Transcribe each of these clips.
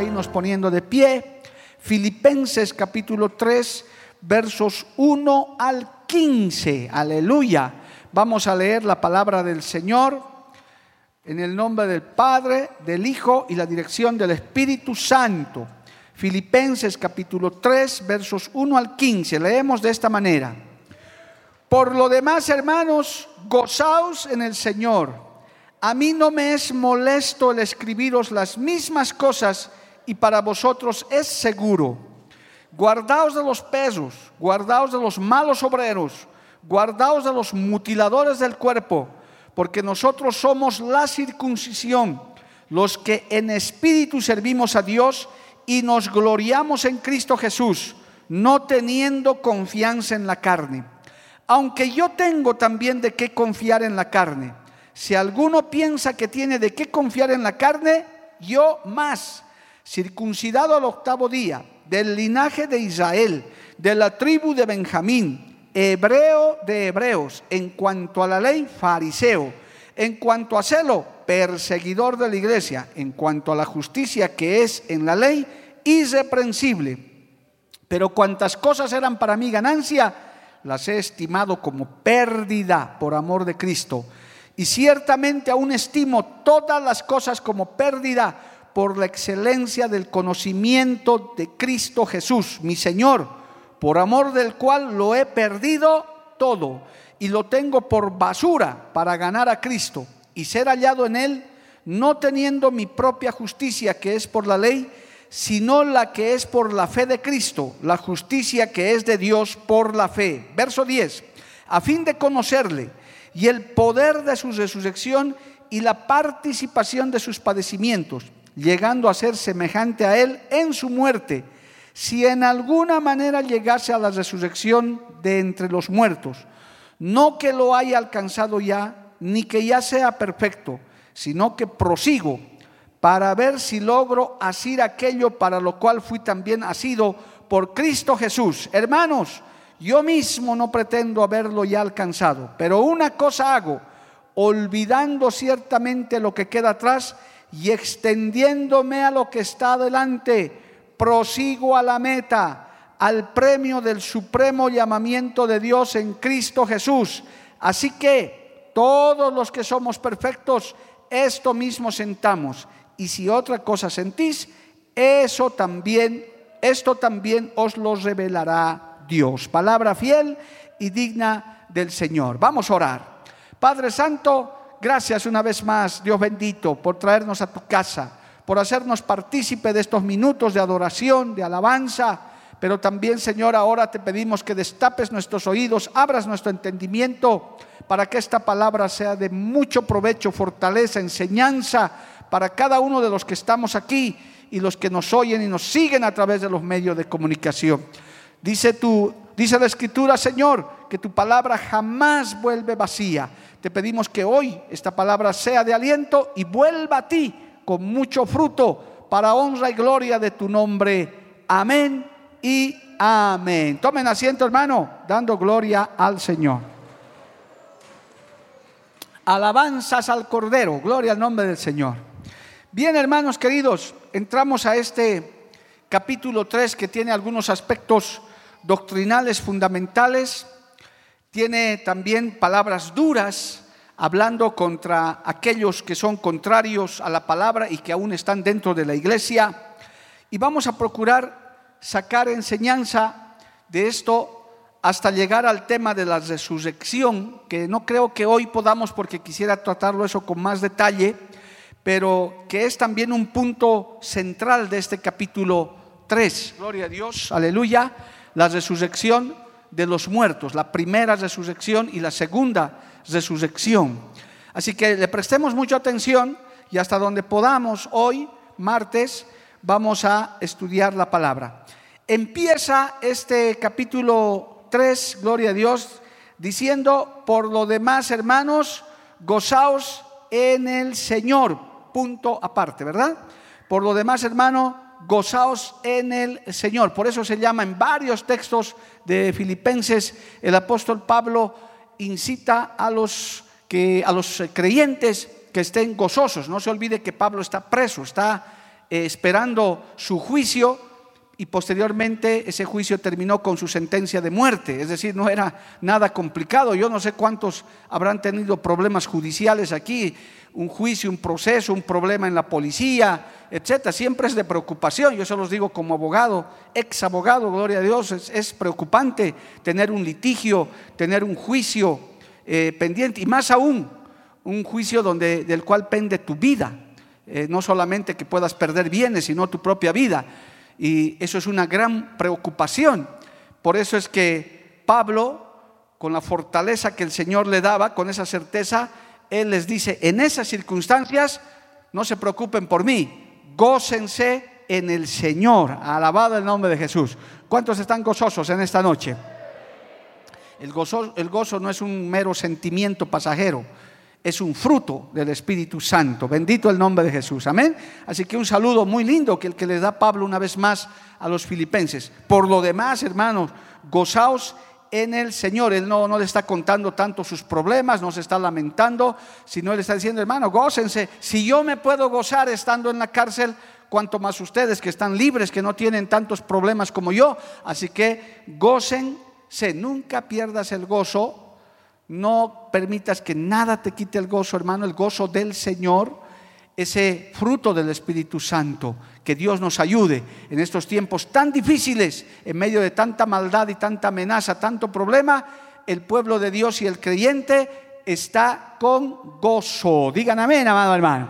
A irnos poniendo de pie. Filipenses capítulo 3, versos 1 al 15. Aleluya. Vamos a leer la palabra del Señor en el nombre del Padre, del Hijo y la dirección del Espíritu Santo. Filipenses capítulo 3, versos 1 al 15. Leemos de esta manera. Por lo demás, hermanos, gozaos en el Señor. A mí no me es molesto el escribiros las mismas cosas y para vosotros es seguro. Guardaos de los pesos, guardaos de los malos obreros, guardaos de los mutiladores del cuerpo porque nosotros somos la circuncisión, los que en espíritu servimos a Dios y nos gloriamos en Cristo Jesús, no teniendo confianza en la carne. Aunque yo tengo también de qué confiar en la carne. Si alguno piensa que tiene de qué confiar en la carne, yo más, circuncidado al octavo día, del linaje de Israel, de la tribu de Benjamín, hebreo de hebreos, en cuanto a la ley, fariseo, en cuanto a celo, perseguidor de la iglesia, en cuanto a la justicia que es en la ley, irreprensible. Pero cuantas cosas eran para mí ganancia, las he estimado como pérdida por amor de Cristo. Y ciertamente aún estimo todas las cosas como pérdida por la excelencia del conocimiento de Cristo Jesús, mi Señor por amor del cual lo he perdido todo y lo tengo por basura para ganar a Cristo y ser hallado en él, no teniendo mi propia justicia que es por la ley, sino la que es por la fe de Cristo, la justicia que es de Dios por la fe. Verso 10, a fin de conocerle y el poder de su resurrección y la participación de sus padecimientos, llegando a ser semejante a él en su muerte si en alguna manera llegase a la resurrección de entre los muertos, no que lo haya alcanzado ya, ni que ya sea perfecto, sino que prosigo para ver si logro asir aquello para lo cual fui también asido por Cristo Jesús. Hermanos, yo mismo no pretendo haberlo ya alcanzado, pero una cosa hago, olvidando ciertamente lo que queda atrás y extendiéndome a lo que está adelante prosigo a la meta, al premio del supremo llamamiento de Dios en Cristo Jesús. Así que todos los que somos perfectos, esto mismo sentamos. Y si otra cosa sentís, eso también, esto también os lo revelará Dios. Palabra fiel y digna del Señor. Vamos a orar. Padre Santo, gracias una vez más, Dios bendito, por traernos a tu casa por hacernos partícipe de estos minutos de adoración, de alabanza. Pero también, Señor, ahora te pedimos que destapes nuestros oídos, abras nuestro entendimiento para que esta palabra sea de mucho provecho, fortaleza, enseñanza para cada uno de los que estamos aquí y los que nos oyen y nos siguen a través de los medios de comunicación. Dice tu dice la escritura, Señor, que tu palabra jamás vuelve vacía. Te pedimos que hoy esta palabra sea de aliento y vuelva a ti con mucho fruto para honra y gloria de tu nombre. Amén y amén. Tomen asiento, hermano, dando gloria al Señor. Alabanzas al Cordero, gloria al nombre del Señor. Bien, hermanos queridos, entramos a este capítulo 3 que tiene algunos aspectos doctrinales fundamentales, tiene también palabras duras, hablando contra aquellos que son contrarios a la palabra y que aún están dentro de la iglesia. Y vamos a procurar sacar enseñanza de esto hasta llegar al tema de la resurrección, que no creo que hoy podamos porque quisiera tratarlo eso con más detalle, pero que es también un punto central de este capítulo 3. Gloria a Dios, aleluya. La resurrección de los muertos, la primera resurrección y la segunda resurrección. Así que le prestemos mucha atención y hasta donde podamos hoy, martes, vamos a estudiar la palabra. Empieza este capítulo 3, gloria a Dios, diciendo, por lo demás, hermanos, gozaos en el Señor, punto aparte, ¿verdad? Por lo demás, hermano, gozaos en el Señor. Por eso se llama en varios textos de Filipenses, el apóstol Pablo incita a los, que, a los creyentes que estén gozosos. No se olvide que Pablo está preso, está eh, esperando su juicio y posteriormente ese juicio terminó con su sentencia de muerte. Es decir, no era nada complicado. Yo no sé cuántos habrán tenido problemas judiciales aquí, un juicio, un proceso, un problema en la policía, etcétera. Siempre es de preocupación. Yo se los digo como abogado, ex abogado, gloria a Dios, es, preocupante tener un litigio, tener un juicio eh, pendiente y más aún un juicio donde, del cual pende tu vida. Eh, no solamente que puedas perder bienes, sino tu propia vida. Y eso es una gran preocupación. Por eso es que Pablo, con la fortaleza que el Señor le daba, con esa certeza, él les dice, en esas circunstancias, no se preocupen por mí, gócense en el Señor. Alabado el nombre de Jesús. ¿Cuántos están gozosos en esta noche? El gozo, no es un mero sentimiento pasajero es un fruto del Espíritu Santo. Bendito el nombre de Jesús. Amén. Así que un saludo muy lindo que el que le da Pablo una vez más a los filipenses. Por lo demás, hermanos, gozaos en el Señor. Él no, le está contando tanto sus problemas, no se está lamentando, sino él está diciendo, hermano, gócense. Si yo me puedo gozar estando en la cárcel, cuanto más ustedes que están libres, que no tienen tantos problemas como yo. Así que gócense, nunca pierdas el gozo no permitas que nada te quite el gozo, hermano, el gozo del Señor, ese fruto del Espíritu Santo. Que Dios nos ayude en estos tiempos tan difíciles, en medio de tanta maldad y tanta amenaza, tanto problema. El pueblo de Dios y el creyente está con gozo. Digan amén, amado hermano.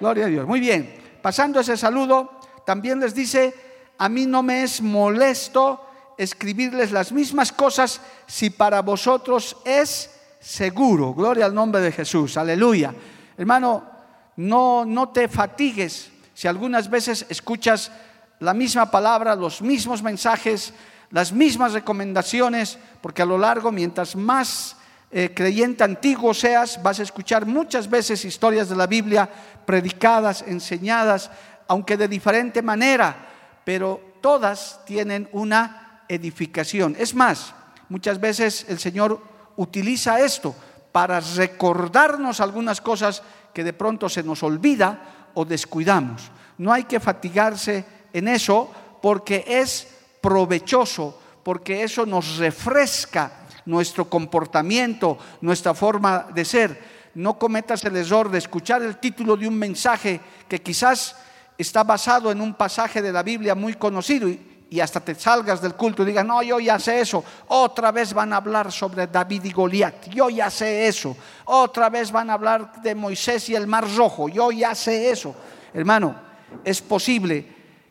Gloria a Dios. Muy bien. Pasando ese saludo, también les dice, a mí no me es molesto escribirles las mismas cosas si para vosotros es seguro. Gloria al nombre de Jesús. Aleluya. Hermano, no, no te fatigues si algunas veces escuchas la misma palabra, los mismos mensajes, las mismas recomendaciones, porque a lo largo, mientras más eh, creyente antiguo seas, vas a escuchar muchas veces historias de la Biblia predicadas, enseñadas, aunque de diferente manera, pero todas tienen una edificación. Es más, muchas veces el Señor utiliza esto para recordarnos algunas cosas que de pronto se nos olvida o descuidamos. No hay que fatigarse en eso porque es provechoso, porque eso nos refresca nuestro comportamiento, nuestra forma de ser. No cometas el error de escuchar el título de un mensaje que quizás está basado en un pasaje de la Biblia muy conocido y, y hasta te salgas del culto y digas, no, yo ya sé eso. Otra vez van a hablar sobre David y Goliat. Yo ya sé eso. Otra vez van a hablar de Moisés y el mar rojo. Yo ya sé eso. Hermano, es posible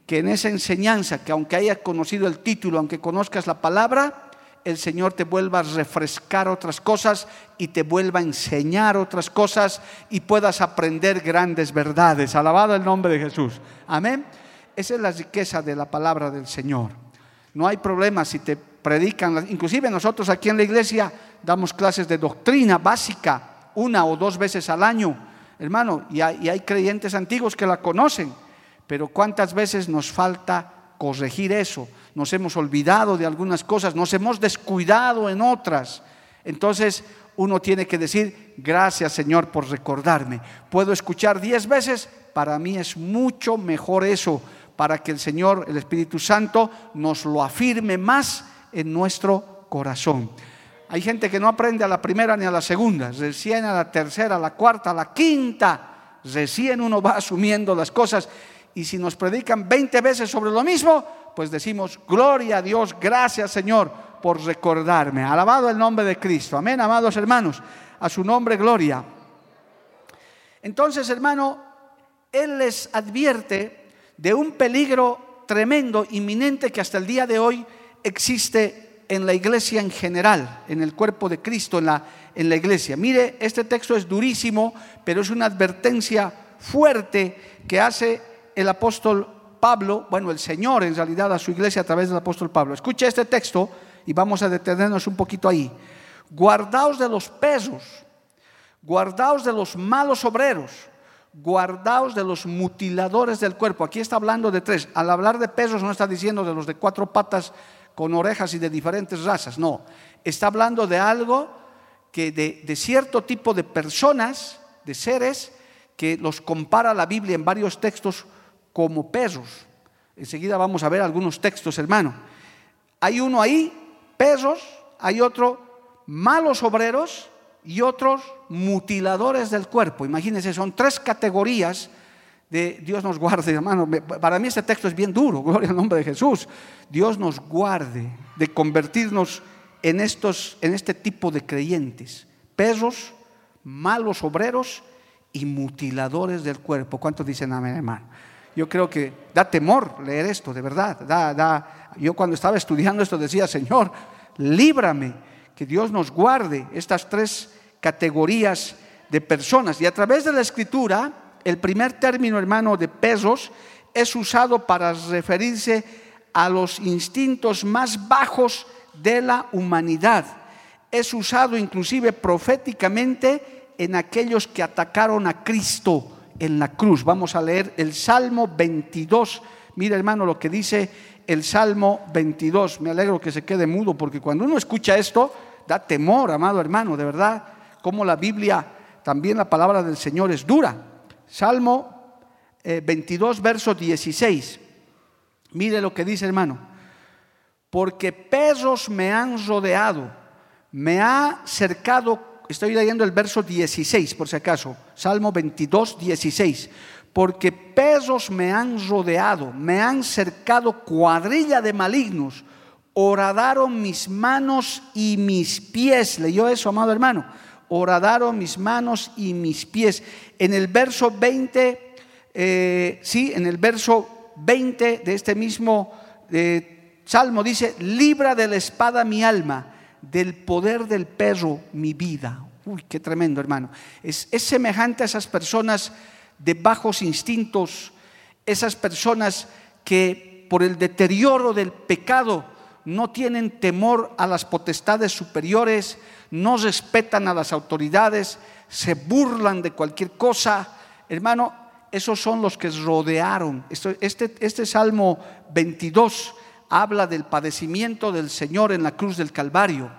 que en esa enseñanza, que aunque hayas conocido el título, aunque conozcas la palabra, el Señor te vuelva a refrescar otras cosas y te vuelva a enseñar otras cosas y puedas aprender grandes verdades. Alabado el nombre de Jesús. Amén. Esa es la riqueza de la palabra del Señor. No hay problema si te predican, inclusive nosotros aquí en la iglesia damos clases de doctrina básica una o dos veces al año, hermano, y hay, y hay creyentes antiguos que la conocen, pero cuántas veces nos falta corregir eso, nos hemos olvidado de algunas cosas, nos hemos descuidado en otras. Entonces uno tiene que decir, gracias Señor por recordarme. Puedo escuchar diez veces, para mí es mucho mejor eso para que el Señor, el Espíritu Santo, nos lo afirme más en nuestro corazón. Hay gente que no aprende a la primera ni a la segunda, recién a la tercera, a la cuarta, a la quinta, recién uno va asumiendo las cosas. Y si nos predican 20 veces sobre lo mismo, pues decimos, gloria a Dios, gracias Señor por recordarme. Alabado el nombre de Cristo. Amén, amados hermanos. A su nombre, gloria. Entonces, hermano, Él les advierte de un peligro tremendo, inminente, que hasta el día de hoy existe en la iglesia en general, en el cuerpo de Cristo, en la, en la iglesia. Mire, este texto es durísimo, pero es una advertencia fuerte que hace el apóstol Pablo, bueno, el Señor en realidad a su iglesia a través del apóstol Pablo. Escucha este texto y vamos a detenernos un poquito ahí. Guardaos de los pesos, guardaos de los malos obreros, guardaos de los mutiladores del cuerpo. Aquí está hablando de tres. Al hablar de pesos no está diciendo de los de cuatro patas con orejas y de diferentes razas, no. Está hablando de algo que de, de cierto tipo de personas, de seres, que los compara la Biblia en varios textos como perros. Enseguida vamos a ver algunos textos, hermano. Hay uno ahí, perros, hay otro, malos obreros y otros mutiladores del cuerpo. Imagínense, son tres categorías de Dios nos guarde, hermano. Para mí este texto es bien duro, gloria al nombre de Jesús. Dios nos guarde de convertirnos en, estos, en este tipo de creyentes. Perros, malos obreros y mutiladores del cuerpo. ¿Cuántos dicen amén, hermano? Yo creo que da temor leer esto, de verdad. Da, da. Yo cuando estaba estudiando esto decía, Señor, líbrame, que Dios nos guarde estas tres categorías de personas. Y a través de la escritura, el primer término, hermano, de pesos, es usado para referirse a los instintos más bajos de la humanidad. Es usado inclusive proféticamente en aquellos que atacaron a Cristo en la cruz. Vamos a leer el Salmo 22. Mira hermano lo que dice el Salmo 22. Me alegro que se quede mudo porque cuando uno escucha esto da temor, amado hermano, de verdad, como la Biblia, también la palabra del Señor es dura. Salmo 22, eh, verso 16. Mire lo que dice hermano. Porque perros me han rodeado, me ha cercado Estoy leyendo el verso 16, por si acaso. Salmo 22, 16. Porque pesos me han rodeado, me han cercado cuadrilla de malignos, horadaron mis manos y mis pies. ¿Leyó eso, amado hermano? Horadaron mis manos y mis pies. En el verso 20, eh, sí, en el verso 20 de este mismo eh, salmo dice, libra de la espada mi alma del poder del perro mi vida. Uy, qué tremendo, hermano. Es semejante a esas personas de bajos instintos, esas personas que por el deterioro del pecado no tienen temor a las potestades superiores, no respetan a las autoridades, se burlan de cualquier cosa. Hermano, esos son los que rodearon. Este, este Salmo 22 habla del padecimiento del Señor en la cruz del Calvario.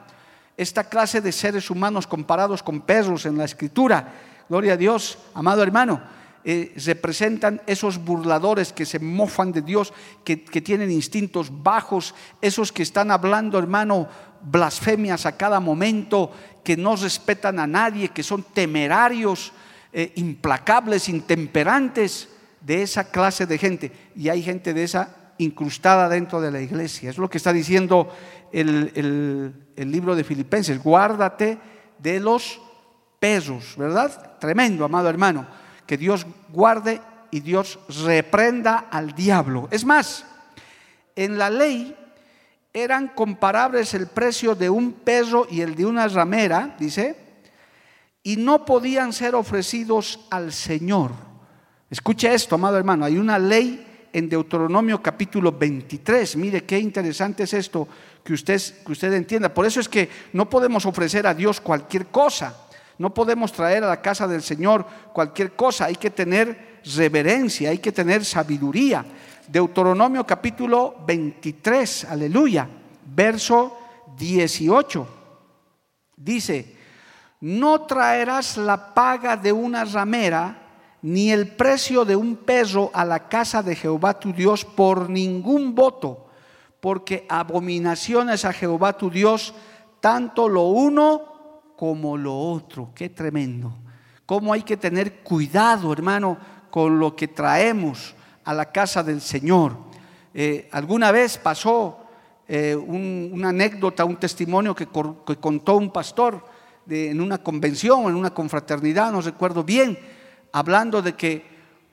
Esta clase de seres humanos comparados con perros en la escritura, gloria a Dios, amado hermano, eh, representan esos burladores que se mofan de Dios, que, tienen instintos bajos, esos que están hablando, hermano, blasfemias a cada momento, que no respetan a nadie, que son temerarios, eh, implacables, intemperantes, de esa clase de gente. Y hay gente de esa incrustada dentro de la iglesia. Es lo que está diciendo el, libro de Filipenses. Guárdate de los pesos, ¿verdad? Tremendo, amado hermano. Que Dios guarde y Dios reprenda al diablo. Es más, en la ley eran comparables el precio de un peso y el de una ramera, dice, y no podían ser ofrecidos al Señor. Escuche esto, amado hermano, hay una ley en Deuteronomio capítulo 23. Mire qué interesante es esto que usted, que usted entienda. Por eso es que no podemos ofrecer a Dios cualquier cosa. No podemos traer a la casa del Señor cualquier cosa. Hay que tener reverencia, hay que tener sabiduría. Deuteronomio capítulo 23, aleluya, verso 18. Dice, no traerás la paga de una ramera ni el precio de un peso a la casa de Jehová tu Dios por ningún voto, porque abominaciones a Jehová tu Dios, tanto lo uno como lo otro. Qué tremendo. Cómo hay que tener cuidado, hermano, con lo que traemos a la casa del Señor. Eh, alguna vez pasó eh, una anécdota, un testimonio que, contó un pastor en una convención, en una confraternidad, no recuerdo bien hablando de que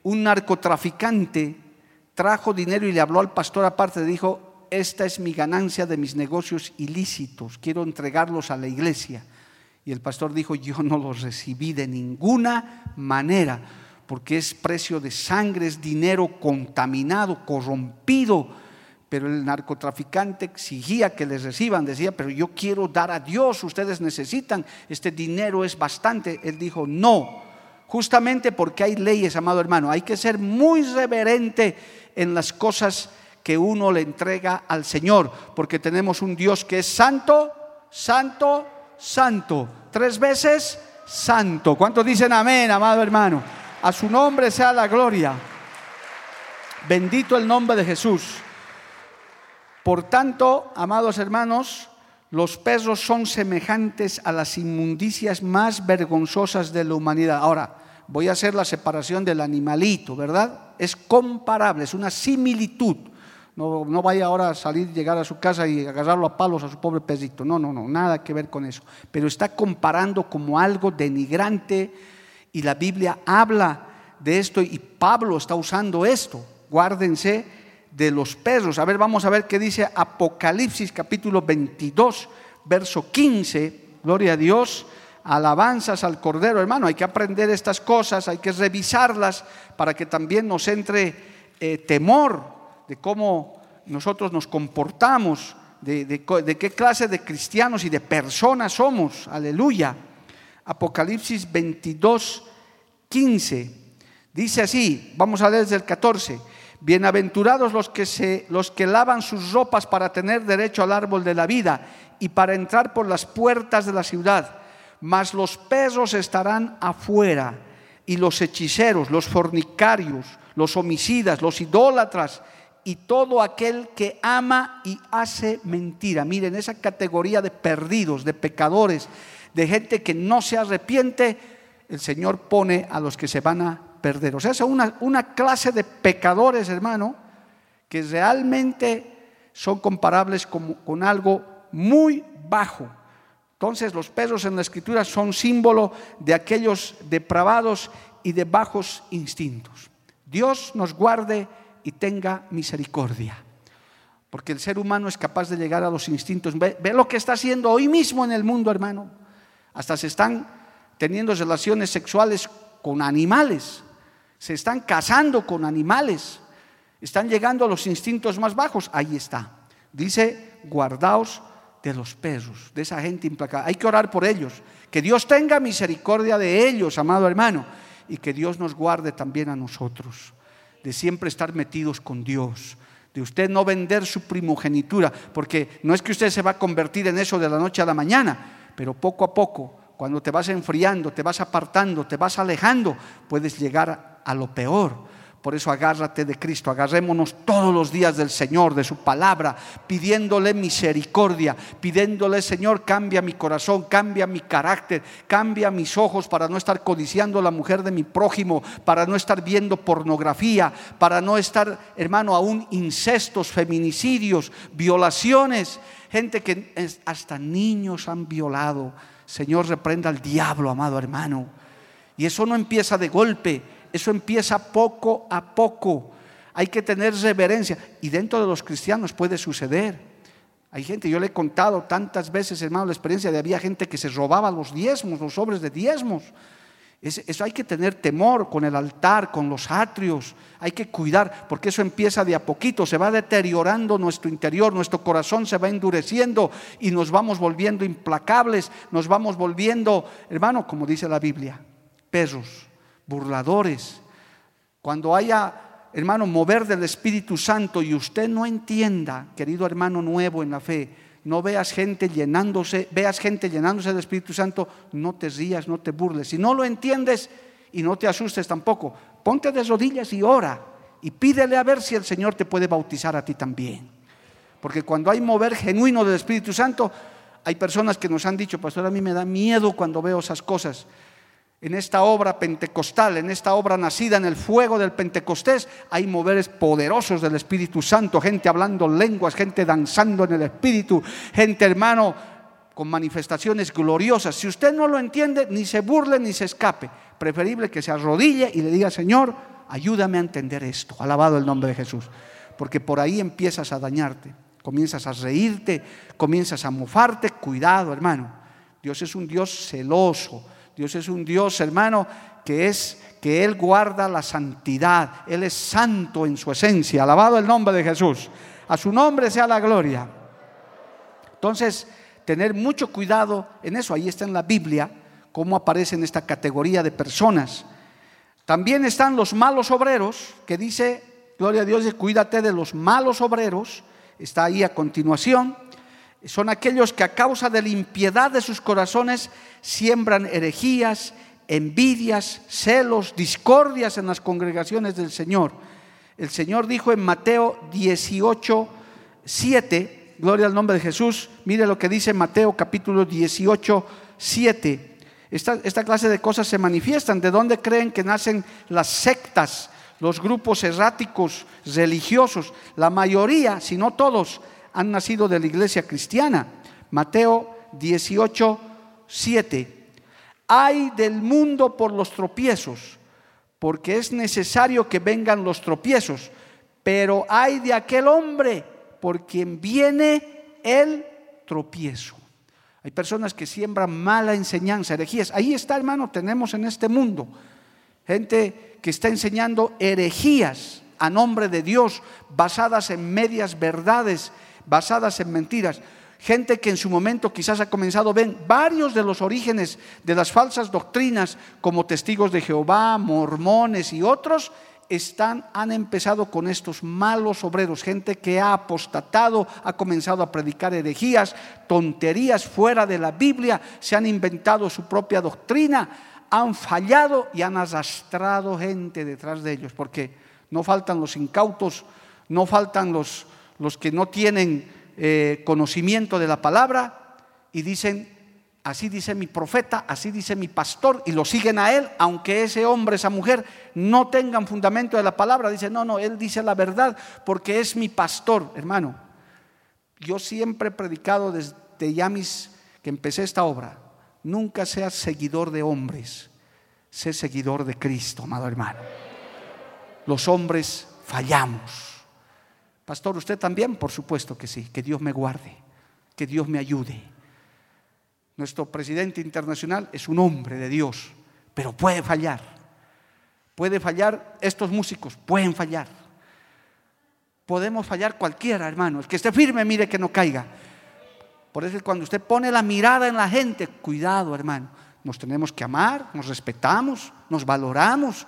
un narcotraficante trajo dinero y le habló al pastor aparte, dijo, esta es mi ganancia de mis negocios ilícitos, quiero entregarlos a la iglesia. Y el pastor dijo, yo no los recibí de ninguna manera, porque es precio de sangre, es dinero contaminado, corrompido. Pero el narcotraficante exigía que les reciban, decía, pero yo quiero dar a Dios, ustedes necesitan, este dinero es bastante. Él dijo, no, justamente porque hay leyes, amado hermano, hay que ser muy reverente en las cosas que uno le entrega al Señor, porque tenemos un Dios que es santo, santo, santo. Tres veces santo. ¿Cuántos dicen amén, amado hermano? A su nombre sea la gloria. Bendito el nombre de Jesús. Por tanto, amados hermanos, los perros son semejantes a las inmundicias más vergonzosas de la humanidad. Ahora, voy a hacer la separación del animalito, ¿verdad? Es comparable, es una similitud. No, no, vaya ahora a salir, llegar a su casa y agarrarlo a palos a su pobre perrito. No, no, no, nada que ver con eso. Pero está comparando como algo denigrante y la Biblia habla de esto y Pablo está usando esto. Guárdense de los perros. A ver, vamos a ver qué dice Apocalipsis capítulo 22, verso 15. Gloria a Dios. Alabanzas al Cordero, hermano. Hay que aprender estas cosas, hay que revisarlas para que también nos entre eh, temor de cómo nosotros nos comportamos, de, qué clase de cristianos y de personas somos. Aleluya. Apocalipsis 22, 15. Dice así, vamos a leer desde el 14. Bienaventurados los que, se, los que lavan sus ropas para tener derecho al árbol de la vida y para entrar por las puertas de la ciudad. Mas los perros estarán afuera y los hechiceros, los fornicarios, los homicidas, los idólatras y todo aquel que ama y hace mentira. Miren, esa categoría de perdidos, de pecadores, de gente que no se arrepiente, el Señor pone a los que se van a perder. O sea, es una, una clase de pecadores, hermano, que realmente son comparables con, con algo muy bajo. Entonces los perros en la escritura son símbolo de aquellos depravados y de bajos instintos. Dios nos guarde y tenga misericordia. Porque el ser humano es capaz de llegar a los instintos. Ve, lo que está haciendo hoy mismo en el mundo, hermano. Hasta se están teniendo relaciones sexuales con animales. Se están casando con animales. Están llegando a los instintos más bajos. Ahí está. Dice, guardaos de los perros, de esa gente implacable. Hay que orar por ellos. Que Dios tenga misericordia de ellos, amado hermano. Y que Dios nos guarde también a nosotros de siempre estar metidos con Dios, de usted no vender su primogenitura, porque no es que usted se va a convertir en eso de la noche a la mañana, pero poco a poco, cuando te vas enfriando, te vas apartando, te vas alejando, puedes llegar a lo peor. Por eso agárrate de Cristo, agarrémonos todos los días del Señor, de su palabra, pidiéndole misericordia, pidiéndole, Señor, cambia mi corazón, cambia mi carácter, cambia mis ojos para no estar codiciando la mujer de mi prójimo, para no estar viendo pornografía, para no estar, hermano, aún incestos, feminicidios, violaciones, gente que hasta niños han violado. Señor, reprenda al diablo, amado hermano. Y eso no empieza de golpe eso empieza poco a poco. Hay que tener reverencia. Y dentro de los cristianos puede suceder. Hay gente, yo le he contado tantas veces, hermano, la experiencia de había gente que se robaba los diezmos, los sobres de diezmos. Eso hay que tener temor con el altar, con los atrios, hay que cuidar, porque eso empieza de a poquito, se va deteriorando nuestro interior, nuestro corazón se va endureciendo y nos vamos volviendo implacables, nos vamos volviendo, hermano, como dice la Biblia, perros burladores. Cuando haya, hermano, mover del Espíritu Santo y usted no entienda, querido hermano nuevo en la fe, no veas gente llenándose, veas gente llenándose del Espíritu Santo, no te rías, no te burles. Si no lo entiendes y no te asustes tampoco, ponte de rodillas y ora y pídele a ver si el Señor te puede bautizar a ti también. Porque cuando hay mover genuino del Espíritu Santo, hay personas que nos han dicho, pastor, a mí me da miedo cuando veo esas cosas en esta obra pentecostal, en esta obra nacida en el fuego del Pentecostés, hay moveres poderosos del Espíritu Santo, gente hablando lenguas, gente danzando en el Espíritu, gente hermano con manifestaciones gloriosas. Si usted no lo entiende, ni se burle ni se escape. Preferible que se arrodille y le diga, Señor, ayúdame a entender esto. Alabado el nombre de Jesús. Porque por ahí empiezas a dañarte. comienzas a reírte, comienzas a mofarte, cuidado hermano. Dios es un Dios celoso, Dios es un Dios hermano que es que Él guarda la santidad, Él es santo en su esencia, alabado el nombre de Jesús, a su nombre sea la gloria. Entonces, tener mucho cuidado en eso, ahí está en la Biblia, cómo aparece en esta categoría de personas. También están los malos obreros, que dice, gloria a Dios, cuídate de los malos obreros, está ahí a continuación. Son aquellos que a causa de la impiedad de sus corazones siembran herejías, envidias, celos, discordias en las congregaciones del Señor. El Señor dijo en Mateo 18, 7, gloria al nombre de Jesús, mire lo que dice Mateo capítulo 18, 7. Esta, esta clase de cosas se manifiestan. ¿De dónde creen que nacen las sectas, los grupos erráticos religiosos? La mayoría, si no todos, han nacido de la iglesia cristiana. Mateo 18, 7. Hay del mundo por los tropiezos, porque es necesario que vengan los tropiezos, pero hay de aquel hombre por quien viene el tropiezo. Hay personas que siembran mala enseñanza, herejías. Ahí está, hermano, tenemos en este mundo gente que está enseñando herejías a nombre de Dios, basadas en medias verdades, basadas en mentiras. Gente que en su momento quizás ha comenzado, ven, varios de los orígenes de las falsas doctrinas, como testigos de Jehová, mormones y otros, están, han empezado con estos malos obreros, gente que ha apostatado, ha comenzado a predicar herejías, tonterías fuera de la Biblia, se han inventado su propia doctrina, han fallado y han arrastrado gente detrás de ellos, porque no faltan los incautos, no faltan los, los que no tienen eh, conocimiento de la palabra y dicen, así dice mi profeta, así dice mi pastor, y lo siguen a él, aunque ese hombre, esa mujer no tengan fundamento de la palabra. Dice, no, no, él dice la verdad porque es mi pastor, hermano. Yo siempre he predicado desde ya mis, que empecé esta obra, nunca seas seguidor de hombres, sé seguidor de Cristo, amado hermano. Los hombres fallamos. Pastor, ¿usted también? Por supuesto que sí, que Dios me guarde, que Dios me ayude. Nuestro presidente internacional es un hombre de Dios, pero puede fallar. Puede fallar, estos músicos pueden fallar. Podemos fallar cualquiera, hermano. El que esté firme, mire que no caiga. Por eso cuando usted pone la mirada en la gente, cuidado, hermano. Nos tenemos que amar, nos respetamos, nos valoramos.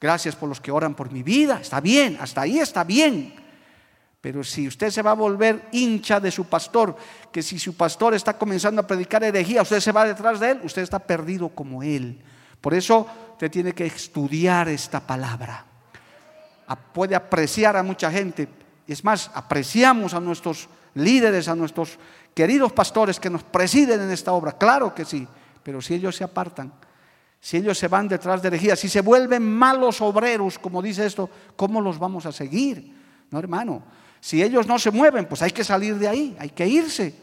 Gracias por los que oran por mi vida. Está bien, hasta ahí está bien. Pero si usted se va a volver hincha de su pastor, que si su pastor está comenzando a predicar herejía, usted se va detrás de él, usted está perdido como él. Por eso usted tiene que estudiar esta palabra. Puede apreciar a mucha gente. Es más, apreciamos a nuestros líderes, a nuestros queridos pastores que nos presiden en esta obra. Claro que sí. Pero si ellos se apartan, si ellos se van detrás de herejía, si se vuelven malos obreros, como dice esto, ¿cómo los vamos a seguir? No, hermano. Si ellos no se mueven, pues hay que salir de ahí, hay que irse.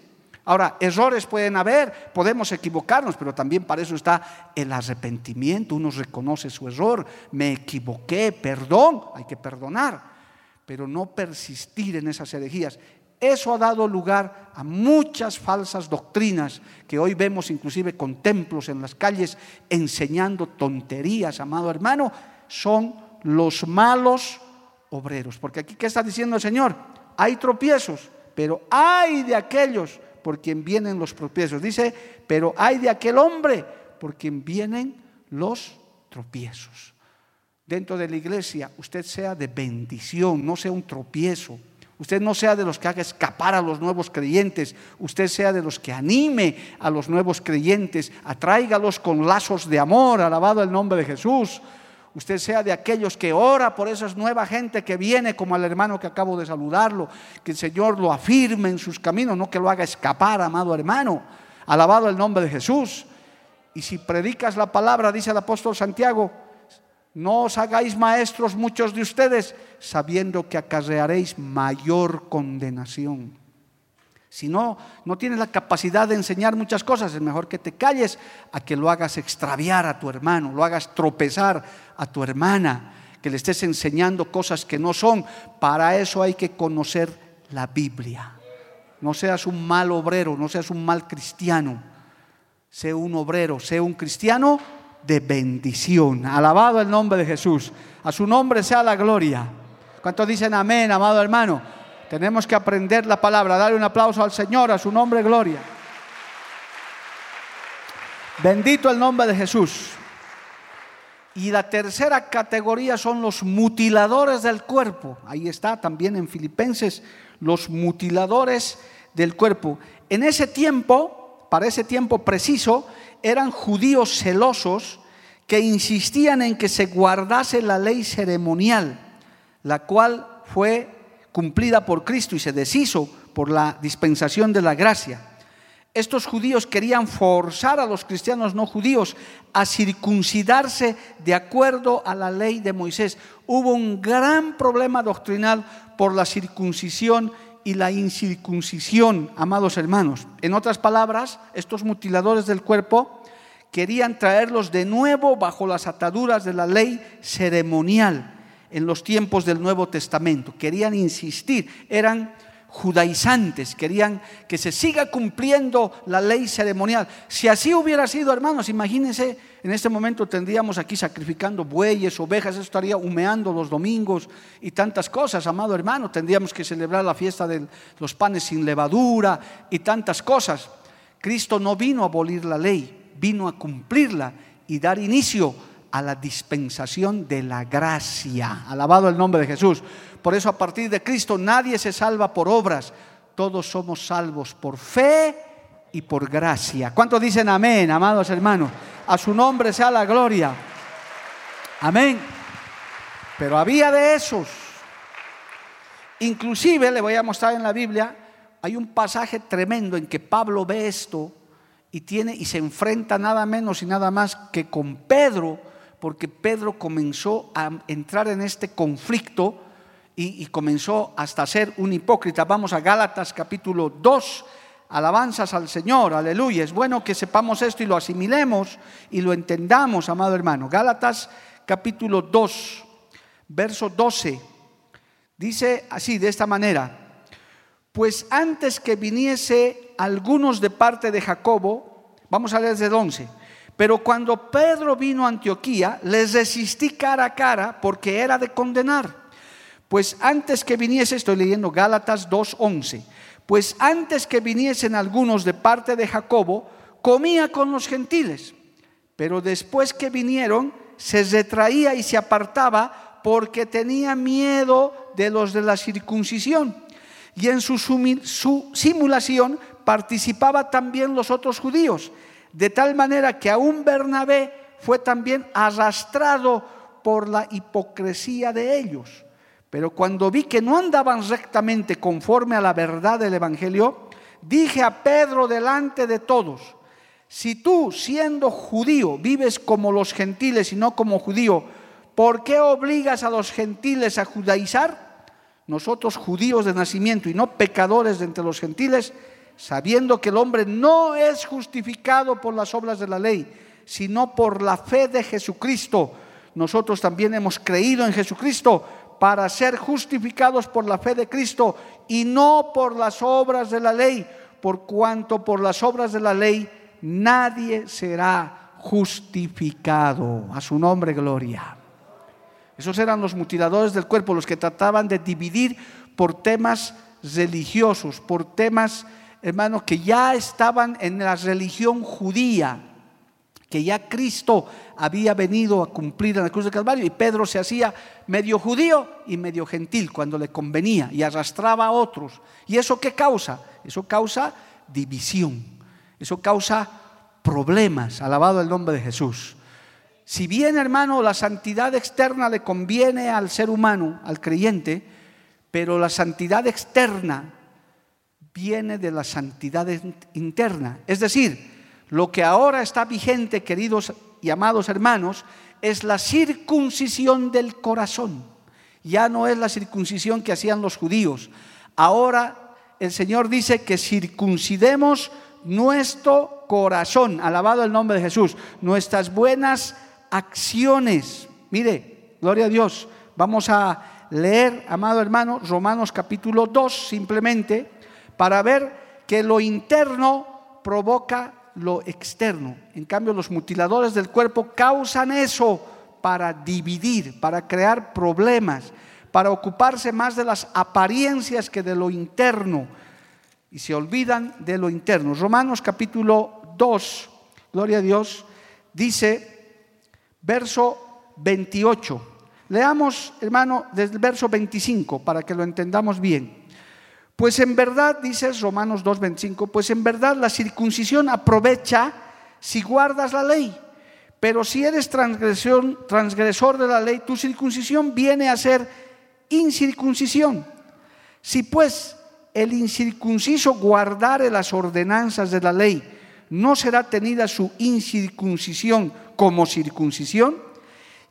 Ahora, errores pueden haber, podemos equivocarnos, pero también para eso está el arrepentimiento. Uno reconoce su error, me equivoqué, perdón, hay que perdonar, pero no persistir en esas herejías. Eso ha dado lugar a muchas falsas doctrinas que hoy vemos inclusive con templos en las calles enseñando tonterías, amado hermano, son los malos obreros. Porque aquí, ¿qué está diciendo el Señor? Hay tropiezos, pero hay de aquellos por quien vienen los tropiezos. Dice, pero hay de aquel hombre por quien vienen los tropiezos. Dentro de la iglesia, usted sea de bendición, no sea un tropiezo. Usted no sea de los que haga escapar a los nuevos creyentes, usted sea de los que anime a los nuevos creyentes, atráigalos con lazos de amor, alabado el nombre de Jesús usted sea de aquellos que ora por esa nueva gente que viene, como al hermano que acabo de saludarlo, que el Señor lo afirme en sus caminos, no que lo haga escapar, amado hermano. Alabado el nombre de Jesús. Y si predicas la palabra, dice el apóstol Santiago, no os hagáis maestros muchos de ustedes, sabiendo que acarrearéis mayor condenación. Si no, no tienes la capacidad de enseñar muchas cosas, es mejor que te calles a que lo hagas extraviar a tu hermano, lo hagas tropezar a tu hermana, que le estés enseñando cosas que no son. Para eso hay que conocer la Biblia. No seas un mal obrero, no seas un mal cristiano. Sé un obrero, sé un cristiano de bendición. Alabado el nombre de Jesús. A su nombre sea la gloria. ¿Cuántos dicen amén, amado hermano? Tenemos que aprender la palabra. Darle un aplauso al Señor, a su nombre gloria. Bendito el nombre de Jesús. Y la tercera categoría son los mutiladores del cuerpo. Ahí está también en Filipenses, los mutiladores del cuerpo. En ese tiempo, para ese tiempo preciso, eran judíos celosos que insistían en que se guardase la ley ceremonial, la cual fue cumplida por Cristo y se deshizo por la dispensación de la gracia estos judíos querían forzar a los cristianos no judíos a circuncidarse de acuerdo a la ley de Moisés. Hubo un gran problema doctrinal por la circuncisión y la incircuncisión, amados hermanos. En otras palabras, estos mutiladores del cuerpo querían traerlos de nuevo bajo las ataduras de la ley ceremonial en los tiempos del Nuevo Testamento. Querían insistir, eran judaizantes, querían que se siga cumpliendo la ley ceremonial. Si así hubiera sido, hermanos, imagínense, en este momento tendríamos aquí sacrificando bueyes, ovejas, eso estaría humeando los domingos y tantas cosas, amado hermano, tendríamos que celebrar la fiesta de los panes sin levadura y tantas cosas. Cristo no vino a abolir la ley, vino a cumplirla y dar inicio a la dispensación de la gracia. Alabado el nombre de Jesús. Por eso a partir de Cristo nadie se salva por obras, todos somos salvos por fe y por gracia. ¿Cuántos dicen amén, amados hermanos? A su nombre sea la gloria. Amén. Pero había de esos. Inclusive le voy a mostrar en la Biblia, hay un pasaje tremendo en que Pablo ve esto y tiene y se enfrenta nada menos y nada más que con Pedro, porque Pedro comenzó a entrar en este conflicto y, comenzó hasta ser un hipócrita. Vamos a Gálatas capítulo 2, alabanzas al Señor, aleluya. Es bueno que sepamos esto y lo asimilemos y lo entendamos, amado hermano. Gálatas capítulo 2, verso 12, dice así, de esta manera, pues antes que viniese algunos de parte de Jacobo, vamos a leer desde el 11, pero cuando Pedro vino a Antioquía, les resistí cara a cara porque era de condenar. Pues antes que viniese, estoy leyendo Gálatas 2.11, pues antes que viniesen algunos de parte de Jacobo, comía con los gentiles, pero después que vinieron, se retraía y se apartaba porque tenía miedo de los de la circuncisión. Y en su, su simulación participaba también los otros judíos, de tal manera que aún Bernabé fue también arrastrado por la hipocresía de ellos. Pero cuando vi que no andaban rectamente conforme a la verdad del Evangelio, dije a Pedro delante de todos, si tú siendo judío vives como los gentiles y no como judío, ¿por qué obligas a los gentiles a judaizar? Nosotros judíos de nacimiento y no pecadores de entre los gentiles, sabiendo que el hombre no es justificado por las obras de la ley, sino por la fe de Jesucristo. Nosotros también hemos creído en Jesucristo para ser justificados por la fe de Cristo y no por las obras de la ley, por cuanto por las obras de la ley nadie será justificado. A su nombre, gloria. Esos eran los mutiladores del cuerpo, los que trataban de dividir por temas religiosos, por temas, hermanos, que ya estaban en la religión judía que ya Cristo había venido a cumplir en la cruz de Calvario y Pedro se hacía medio judío y medio gentil cuando le convenía y arrastraba a otros. ¿Y eso qué causa? Eso causa división, eso causa problemas, alabado el nombre de Jesús. Si bien, hermano, la santidad externa le conviene al ser humano, al creyente, pero la santidad externa viene de la santidad interna. Es decir, lo que ahora está vigente, queridos y amados hermanos, es la circuncisión del corazón. Ya no es la circuncisión que hacían los judíos. Ahora el Señor dice que circuncidemos nuestro corazón. Alabado el nombre de Jesús. Nuestras buenas acciones. Mire, gloria a Dios. Vamos a leer, amado hermano, Romanos capítulo 2 simplemente para ver que lo interno provoca lo externo. En cambio, los mutiladores del cuerpo causan eso para dividir, para crear problemas, para ocuparse más de las apariencias que de lo interno. Y se olvidan de lo interno. Romanos capítulo 2, gloria a Dios, dice, verso 28. Leamos, hermano, desde el verso 25 para que lo entendamos bien. Pues en verdad, dice Romanos 2.25, pues en verdad la circuncisión aprovecha si guardas la ley. Pero si eres transgresor de la ley, tu circuncisión viene a ser incircuncisión. Si pues el incircunciso guardare las ordenanzas de la ley, ¿no será tenida su incircuncisión como circuncisión?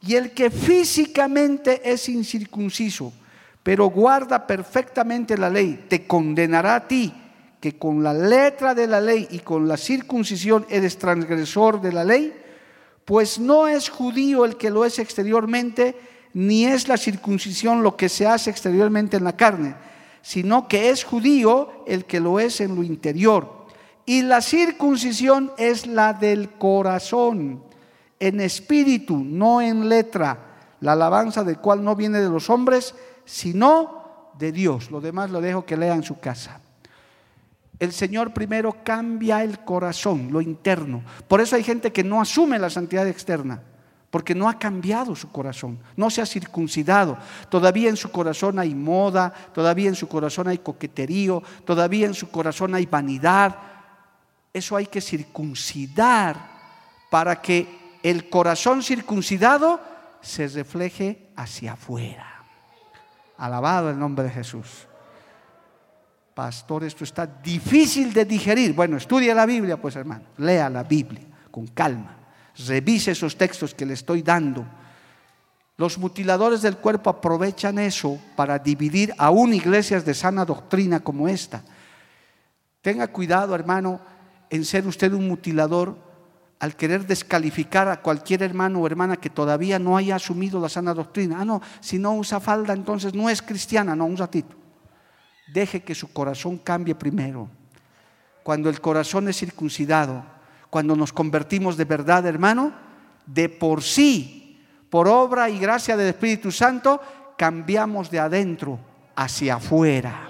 Y el que físicamente es incircunciso, pero guarda perfectamente la ley, te condenará a ti, que con la letra de la ley y con la circuncisión eres transgresor de la ley, pues no es judío el que lo es exteriormente, ni es la circuncisión lo que se hace exteriormente en la carne, sino que es judío el que lo es en lo interior. Y la circuncisión es la del corazón, en espíritu, no en letra, la alabanza del cual no viene de los hombres, sino de Dios. Lo demás lo dejo que lea en su casa. El Señor primero cambia el corazón, lo interno. Por eso hay gente que no asume la santidad externa, porque no ha cambiado su corazón, no se ha circuncidado. Todavía en su corazón hay moda, todavía en su corazón hay coqueterío, todavía en su corazón hay vanidad. Eso hay que circuncidar para que el corazón circuncidado se refleje hacia afuera. Alabado el nombre de Jesús. Pastor, esto está difícil de digerir. Bueno, estudia la Biblia, pues hermano. Lea la Biblia con calma. Revise esos textos que le estoy dando. Los mutiladores del cuerpo aprovechan eso para dividir aún iglesias de sana doctrina como esta. Tenga cuidado, hermano, en ser usted un mutilador al querer descalificar a cualquier hermano o hermana que todavía no haya asumido la sana doctrina. Ah, no, si no usa falda, entonces no es cristiana. No, un ratito. Deje que su corazón cambie primero. Cuando el corazón es circuncidado, cuando nos convertimos de verdad, hermano, de por sí, por obra y gracia del Espíritu Santo, cambiamos de adentro hacia afuera.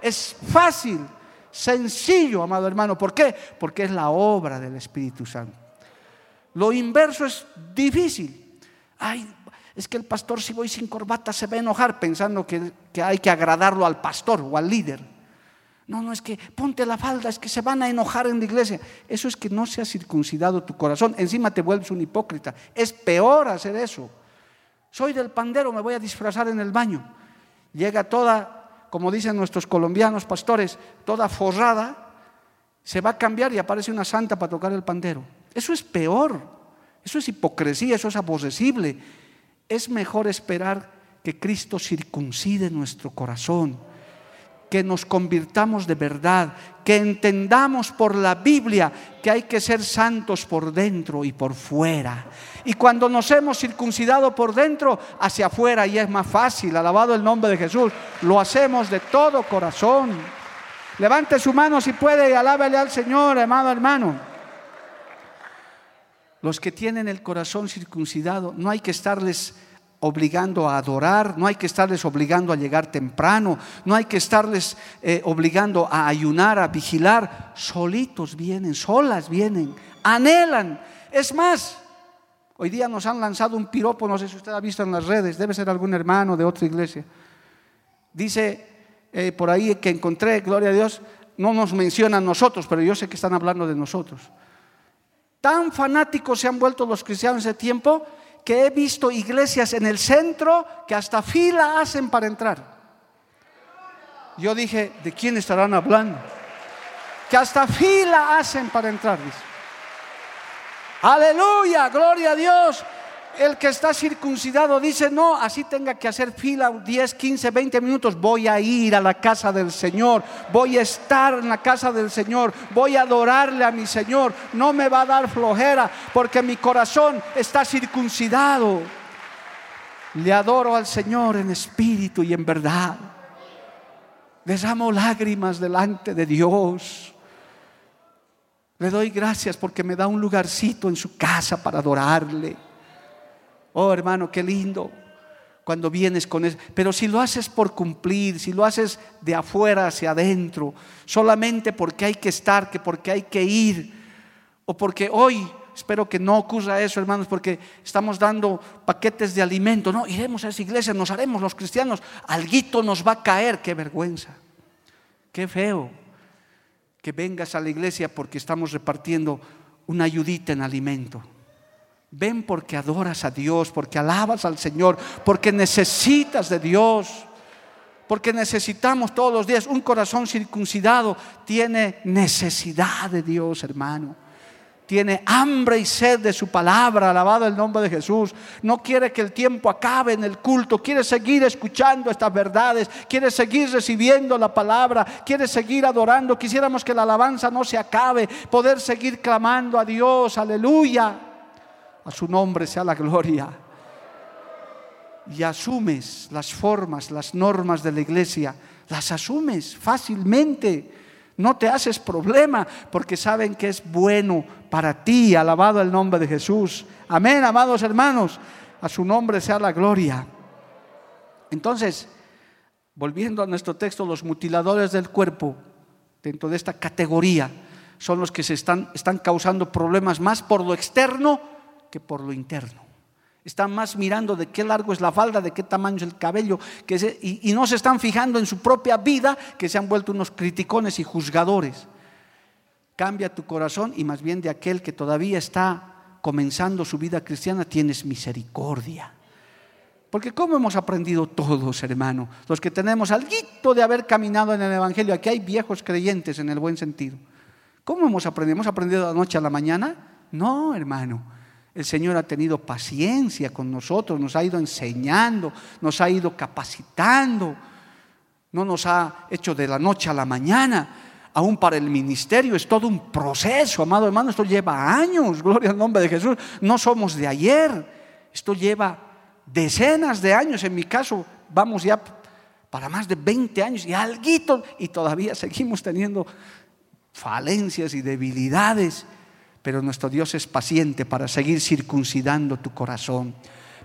Es fácil Sencillo, amado hermano. ¿Por qué? Porque es la obra del Espíritu Santo. Lo inverso es difícil. Ay, es que el pastor si voy sin corbata se va a enojar pensando que, que, hay que agradarlo al pastor o al líder. No, no es que ponte la falda, es que se van a enojar en la iglesia. Eso es que no se ha circuncidado tu corazón. Encima te vuelves un hipócrita. Es peor hacer eso. Soy del pandero, me voy a disfrazar en el baño. Llega toda como dicen nuestros colombianos pastores, toda forrada, se va a cambiar y aparece una santa para tocar el pandero. Eso es peor, eso es hipocresía, eso es aborrecible. Es mejor esperar que Cristo circuncide nuestro corazón que nos convirtamos de verdad, que entendamos por la Biblia que hay que ser santos por dentro y por fuera. Y cuando nos hemos circuncidado por dentro, hacia afuera y es más fácil, alabado el nombre de Jesús, lo hacemos de todo corazón. Levante su mano si puede y alábele al Señor, amado hermano. Los que tienen el corazón circuncidado, no hay que estarles obligando a adorar, no hay que estarles obligando a llegar temprano, no hay que estarles eh, obligando a ayunar, a vigilar. Solitos vienen, solas vienen, anhelan. Es más, hoy día nos han lanzado un piropo, no sé si usted ha visto en las redes, debe ser algún hermano de otra iglesia. Dice eh, por ahí que encontré, gloria a Dios, no nos mencionan nosotros, pero yo sé que están hablando de nosotros. Tan fanáticos se han vuelto los cristianos de tiempo que he visto iglesias en el centro que hasta fila hacen para entrar. Yo dije, ¿de quién estarán hablando? Que hasta fila hacen para entrar. Aleluya, gloria a Dios el que está circuncidado dice, no, así tenga que hacer fila 10, 15, 20 minutos, voy a ir a la casa del Señor, voy a estar en la casa del Señor, voy a adorarle a mi Señor, no me va a dar flojera porque mi corazón está circuncidado. Le adoro al Señor en espíritu y en verdad. Derramo lágrimas delante de Dios. Le doy gracias porque me da un lugarcito en su casa para adorarle. Oh hermano, qué lindo cuando vienes con eso. Pero si lo haces por cumplir, si lo haces de afuera hacia adentro, solamente porque hay que estar, que porque hay que ir, o porque hoy Espero que no ocurra eso, hermanos, porque estamos dando paquetes de alimento. No, iremos a esa iglesia, nos haremos los cristianos. Alguito nos va a caer, qué vergüenza. Qué feo que vengas a la iglesia porque estamos repartiendo una ayudita en alimento. Ven porque adoras a Dios, porque alabas al Señor, porque necesitas de Dios, porque necesitamos todos los días. Un corazón circuncidado tiene necesidad de Dios, hermano tiene hambre y sed de su palabra, alabado el nombre de Jesús. No quiere que el tiempo acabe en el culto, quiere seguir escuchando estas verdades, quiere seguir recibiendo la palabra, quiere seguir adorando. Quisiéramos que la alabanza no se acabe, poder seguir clamando a Dios, aleluya. A su nombre sea la gloria. Y asumes las formas, las normas de la iglesia, las asumes fácilmente no te haces problema porque saben que es bueno para ti. Alabado el nombre de Jesús. Amén, amados hermanos. A su nombre sea la gloria. Entonces, volviendo a nuestro texto, los mutiladores del cuerpo, dentro de esta categoría, son los que se están, están causando problemas más por lo externo que por lo interno. Están más mirando de qué largo es la falda, de qué tamaño es el cabello, y, no se están fijando en su propia vida, que se han vuelto unos criticones y juzgadores. Cambia tu corazón y más bien de aquel que todavía está comenzando su vida cristiana, tienes misericordia. Porque como hemos aprendido todos, hermano, los que tenemos algo de haber caminado en el Evangelio, aquí hay viejos creyentes en el buen sentido. ¿Cómo hemos aprendido? ¿Hemos aprendido de la noche a la mañana? No, hermano. El Señor ha tenido paciencia con nosotros, nos ha ido enseñando, nos ha ido capacitando, no nos ha hecho de la noche a la mañana. Aún para el ministerio es todo un proceso, amado hermano, esto lleva años, gloria al nombre de Jesús. No somos de ayer, esto lleva decenas de años, en mi caso vamos ya para más de 20 años y algo, y todavía seguimos teniendo falencias y debilidades. Pero nuestro Dios es paciente para seguir circuncidando tu corazón,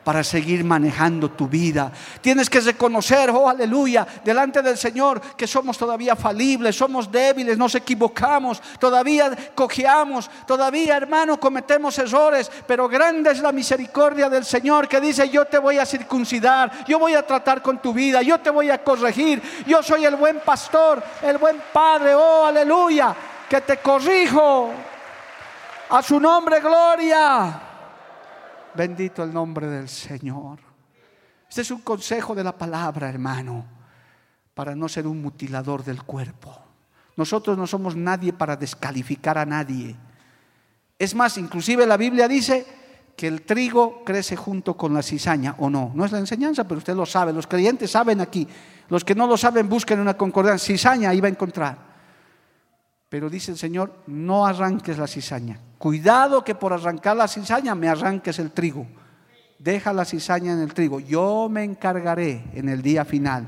para seguir manejando tu vida. Tienes que reconocer, oh aleluya, delante del Señor que somos todavía falibles, somos débiles, nos equivocamos, todavía cojeamos, todavía hermano cometemos errores, pero grande es la misericordia del Señor que dice, yo te voy a circuncidar, yo voy a tratar con tu vida, yo te voy a corregir, yo soy el buen pastor, el buen padre, oh aleluya, que te corrijo a su nombre, gloria. Bendito el nombre del Señor. Este es un consejo de la palabra, hermano, para no ser un mutilador del cuerpo. Nosotros no somos nadie para descalificar a nadie. Es más, inclusive la Biblia dice que el trigo crece junto con la cizaña, o no. No es la enseñanza, pero usted lo sabe. Los creyentes saben aquí. Los que no lo saben, busquen una concordancia. Cizaña va a encontrar. Pero dice el Señor, no arranques la cizaña. Cuidado que por arrancar la cizaña me arranques el trigo. Deja la cizaña en el trigo. Yo me encargaré en el día final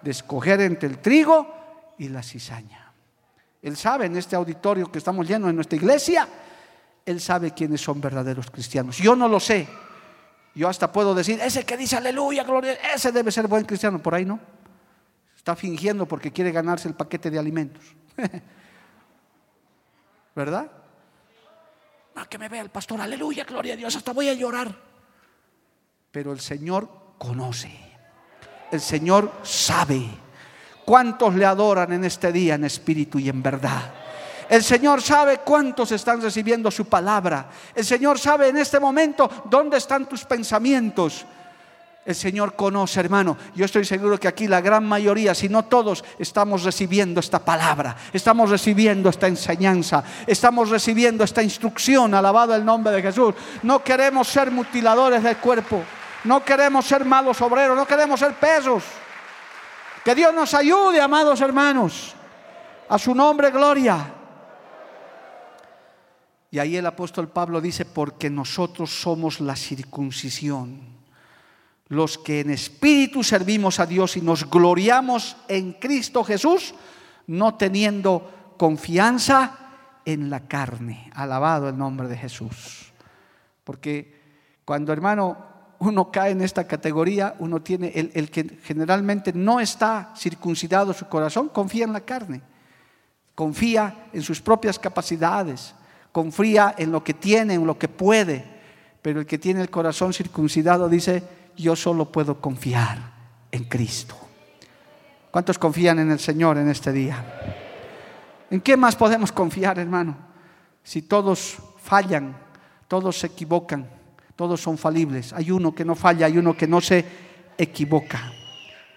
de escoger entre el trigo y la cizaña. Él sabe en este auditorio que estamos llenos en nuestra iglesia, Él sabe quiénes son verdaderos cristianos. Yo no lo sé. Yo hasta puedo decir, ese que dice aleluya, gloria, ese debe ser buen cristiano. Por ahí no. Está fingiendo porque quiere ganarse el paquete de alimentos. ¿Verdad? No, que me vea el pastor, aleluya, gloria a Dios, hasta voy a llorar. Pero el Señor conoce, el Señor sabe cuántos le adoran en este día en espíritu y en verdad. El Señor sabe cuántos están recibiendo su palabra. El Señor sabe en este momento dónde están tus pensamientos. El Señor conoce, hermano. Yo estoy seguro que aquí la gran mayoría, si no todos, estamos recibiendo esta palabra, estamos recibiendo esta enseñanza, estamos recibiendo esta instrucción, alabado el nombre de Jesús. No queremos ser mutiladores del cuerpo, no queremos ser malos obreros, no queremos ser pesos. Que Dios nos ayude, amados hermanos. A su nombre, gloria. Y ahí el apóstol Pablo dice, porque nosotros somos la circuncisión los que en espíritu servimos a Dios y nos gloriamos en Cristo Jesús, no teniendo confianza en la carne. Alabado el nombre de Jesús. Porque cuando hermano uno cae en esta categoría, uno tiene el, que generalmente no está circuncidado su corazón, confía en la carne, confía en sus propias capacidades, confía en lo que tiene, en lo que puede, pero el que tiene el corazón circuncidado dice, yo solo puedo confiar en Cristo. ¿Cuántos confían en el Señor en este día? ¿En qué más podemos confiar, hermano? Si todos fallan, todos se equivocan, todos son falibles. Hay uno que no falla, hay uno que no se equivoca.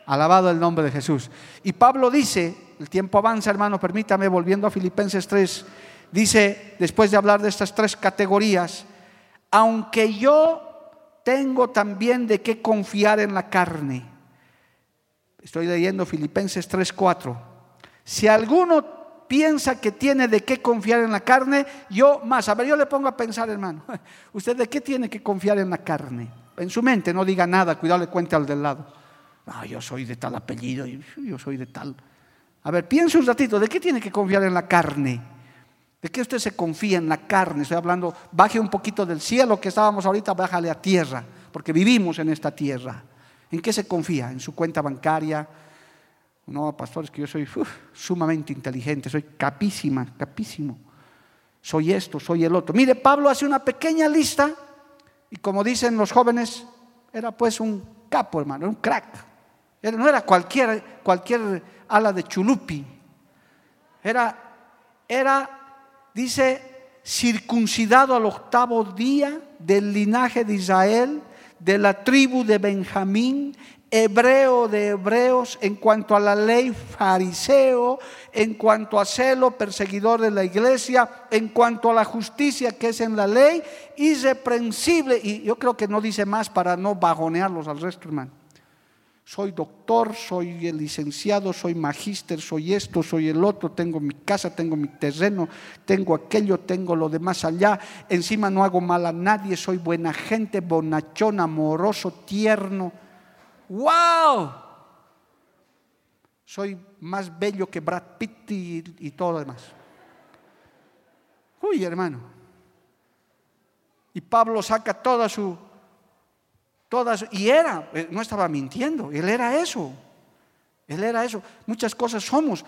Alabado el nombre de Jesús. Y Pablo dice, el tiempo avanza, hermano, permítame, volviendo a Filipenses 3, dice, después de hablar de estas tres categorías, aunque yo tengo también de qué confiar en la carne. Estoy leyendo Filipenses 3:4. Si alguno piensa que tiene de qué confiar en la carne, yo más. A ver, yo le pongo a pensar, hermano. ¿Usted de qué tiene que confiar en la carne? En su mente, no diga nada, cuidado, le cuente al del lado. No, yo soy de tal apellido, yo soy de tal. A ver, piense un ratito, ¿de qué tiene que confiar en la carne? ¿De qué usted se confía en la carne? Estoy hablando, baje un poquito del cielo que estábamos ahorita, bájale a tierra, porque vivimos en esta tierra. ¿En qué se confía? ¿En su cuenta bancaria? No, pastor, es que yo soy sumamente inteligente, soy capísima, capísimo. Soy esto, soy el otro. Mire, Pablo hace una pequeña lista y como dicen los jóvenes, era pues un capo, hermano, un crack. no era cualquier, cualquier ala de chulupi. Era, era dice, circuncidado al octavo día del linaje de Israel, de la tribu de Benjamín, hebreo de hebreos, en cuanto a la ley fariseo, en cuanto a celo perseguidor de la iglesia, en cuanto a la justicia que es en la ley, irreprensible. Y yo creo que no dice más para no bajonearlos al resto, hermano soy doctor, soy el licenciado, soy magíster, soy esto, soy el otro, tengo mi casa, tengo mi terreno, tengo aquello, tengo lo demás allá, encima no hago mal a nadie, soy buena gente, bonachón, amoroso, tierno. ¡Wow! Soy más bello que Brad Pitt y, y todo lo demás. Uy, hermano. Y Pablo saca toda su Y era, eh, no estaba mintiendo, él era eso. Él era eso. Muchas cosas somos.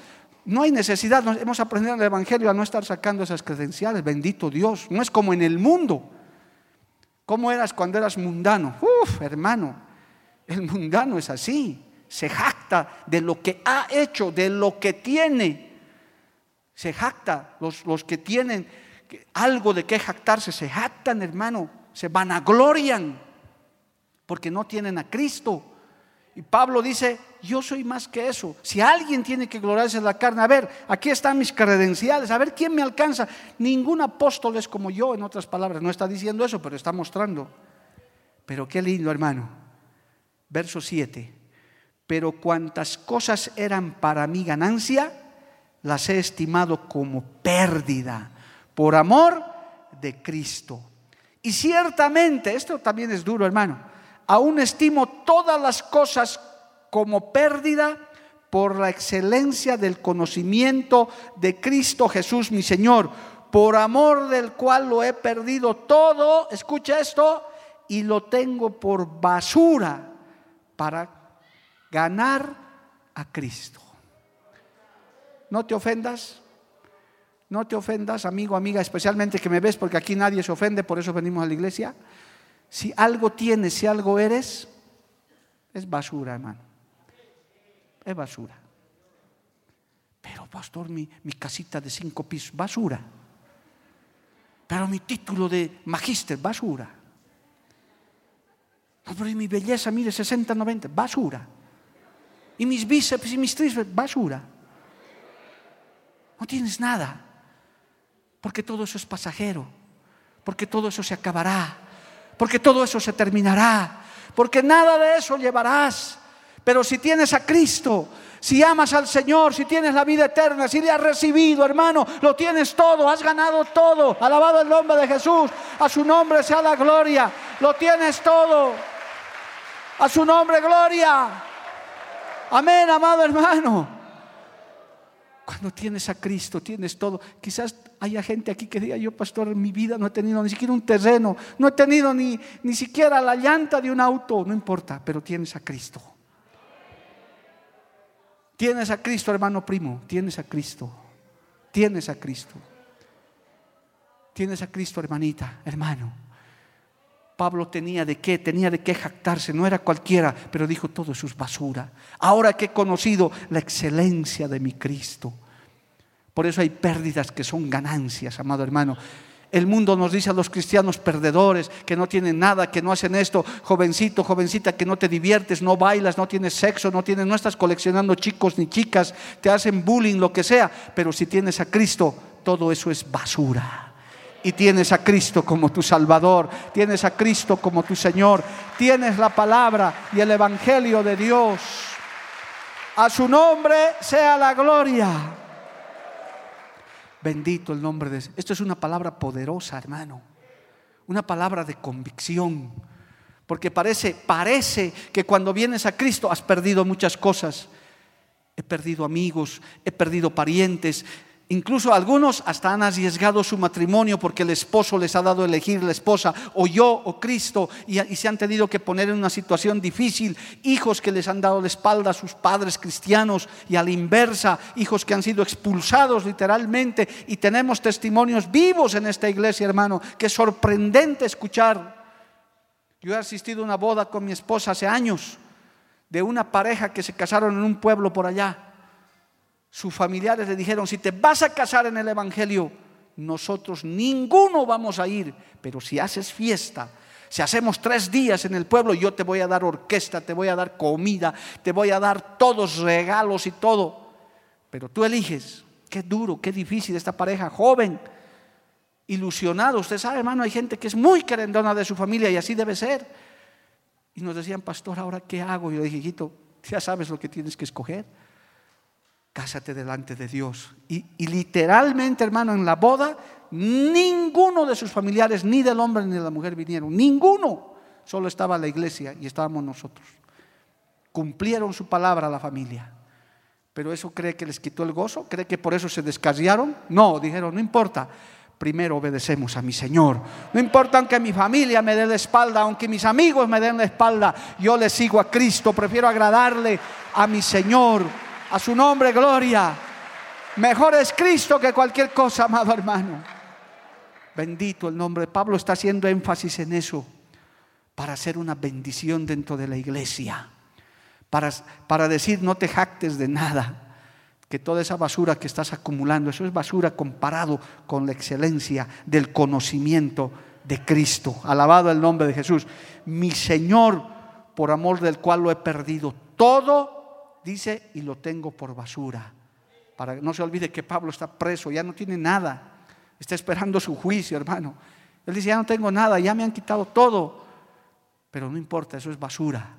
No hay necesidad, hemos aprendido en el Evangelio a no estar sacando esas credenciales, bendito Dios. No es como en el mundo. ¿Cómo eras cuando eras mundano? Uf, hermano, el mundano es así. Se jacta de lo que ha hecho, de lo que tiene. Se jacta. Los, los que tienen algo de qué jactarse, se jactan, hermano. Se vanaglorian porque no tienen a Cristo. Y Pablo dice, yo soy más que eso. Si alguien tiene que gloriarse en la carne, a ver, aquí están mis credenciales, a ver quién me alcanza. Ningún apóstol es como yo, en otras palabras. No está diciendo eso, pero está mostrando. Pero qué lindo, hermano. Verso 7. Pero cuantas cosas eran para mi ganancia, las he estimado como pérdida por amor de Cristo. Y ciertamente, esto también es duro, hermano aún estimo todas las cosas como pérdida por la excelencia del conocimiento de Cristo Jesús mi Señor, por amor del cual lo he perdido todo, escucha esto, y lo tengo por basura para ganar a Cristo. No te ofendas, no te ofendas, amigo, amiga, especialmente que me ves porque aquí nadie se ofende, por eso venimos a la iglesia. Si algo tienes, si algo eres, es basura, hermano. Es basura. Pero, pastor, mi, casita de cinco pisos, basura. Pero mi título de magíster, basura. Pero mi belleza, mire, 60, 90, basura. Y mis bíceps y mis tríceps, basura. No tienes nada. Porque todo eso es pasajero. Porque todo eso se acabará porque todo eso se terminará, porque nada de eso llevarás. Pero si tienes a Cristo, si amas al Señor, si tienes la vida eterna, si le has recibido, hermano, lo tienes todo, has ganado todo. Alabado el nombre de Jesús, a su nombre sea la gloria, lo tienes todo. A su nombre, gloria. Amén, amado hermano. Cuando tienes a Cristo, tienes todo. Quizás haya gente aquí que diga, yo pastor, en mi vida no he tenido ni siquiera un terreno, no he tenido ni, ni siquiera la llanta de un auto, no importa, pero tienes a Cristo. Tienes a Cristo, hermano primo, tienes a Cristo, tienes a Cristo. Tienes a Cristo, hermanita, hermano. Pablo tenía de qué, tenía de qué jactarse, no era cualquiera, pero dijo todo eso es basura. Ahora que he conocido la excelencia de mi Cristo. Por eso hay pérdidas que son ganancias, amado hermano. El mundo nos dice a los cristianos perdedores que no tienen nada, que no hacen esto, jovencito, jovencita, que no te diviertes, no bailas, no tienes sexo, no tienes, no estás coleccionando chicos ni chicas, te hacen bullying, lo que sea. Pero si tienes a Cristo, todo eso es basura y tienes a Cristo como tu Salvador, tienes a Cristo como tu Señor, tienes la palabra y el Evangelio de Dios. A su nombre sea la gloria. Bendito el nombre de Esto es una palabra poderosa, hermano. Una palabra de convicción. Porque parece, parece que cuando vienes a Cristo has perdido muchas cosas. He perdido amigos, he perdido parientes, Incluso algunos hasta han arriesgado su matrimonio porque el esposo les ha dado a elegir la esposa, o yo, o Cristo, y, se han tenido que poner en una situación difícil. Hijos que les han dado la espalda a sus padres cristianos y a la inversa, hijos que han sido expulsados literalmente. Y tenemos testimonios vivos en esta iglesia, hermano, que es sorprendente escuchar. Yo he asistido a una boda con mi esposa hace años de una pareja que se casaron en un pueblo por allá sus familiares le dijeron, si te vas a casar en el Evangelio, nosotros ninguno vamos a ir, pero si haces fiesta, si hacemos tres días en el pueblo, yo te voy a dar orquesta, te voy a dar comida, te voy a dar todos regalos y todo. Pero tú eliges, qué duro, qué difícil esta pareja joven, ilusionado. Usted sabe, hermano, hay gente que es muy querendona de su familia y así debe ser. Y nos decían, pastor, ¿ahora qué hago? Y yo dije, hijito, ya sabes lo que tienes que escoger cásate delante de Dios. Y, literalmente, hermano, en la boda, ninguno de sus familiares, ni del hombre ni de la mujer vinieron, ninguno. Solo estaba la iglesia y estábamos nosotros. Cumplieron su palabra a la familia. Pero eso cree que les quitó el gozo, cree que por eso se descarriaron. No, dijeron, no importa, primero obedecemos a mi Señor. No importa aunque mi familia me dé la espalda, aunque mis amigos me den la espalda, yo le sigo a Cristo, prefiero agradarle a mi Señor a su nombre, gloria. Mejor es Cristo que cualquier cosa, amado hermano. Bendito el nombre. Pablo está haciendo énfasis en eso para hacer una bendición dentro de la iglesia. Para, para decir, no te jactes de nada. Que toda esa basura que estás acumulando, eso es basura comparado con la excelencia del conocimiento de Cristo. Alabado el nombre de Jesús. Mi Señor, por amor del cual lo he perdido todo dice, y lo tengo por basura. Para que no se olvide que Pablo está preso, ya no tiene nada. Está esperando su juicio, hermano. Él dice, ya no tengo nada, ya me han quitado todo. Pero no importa, eso es basura.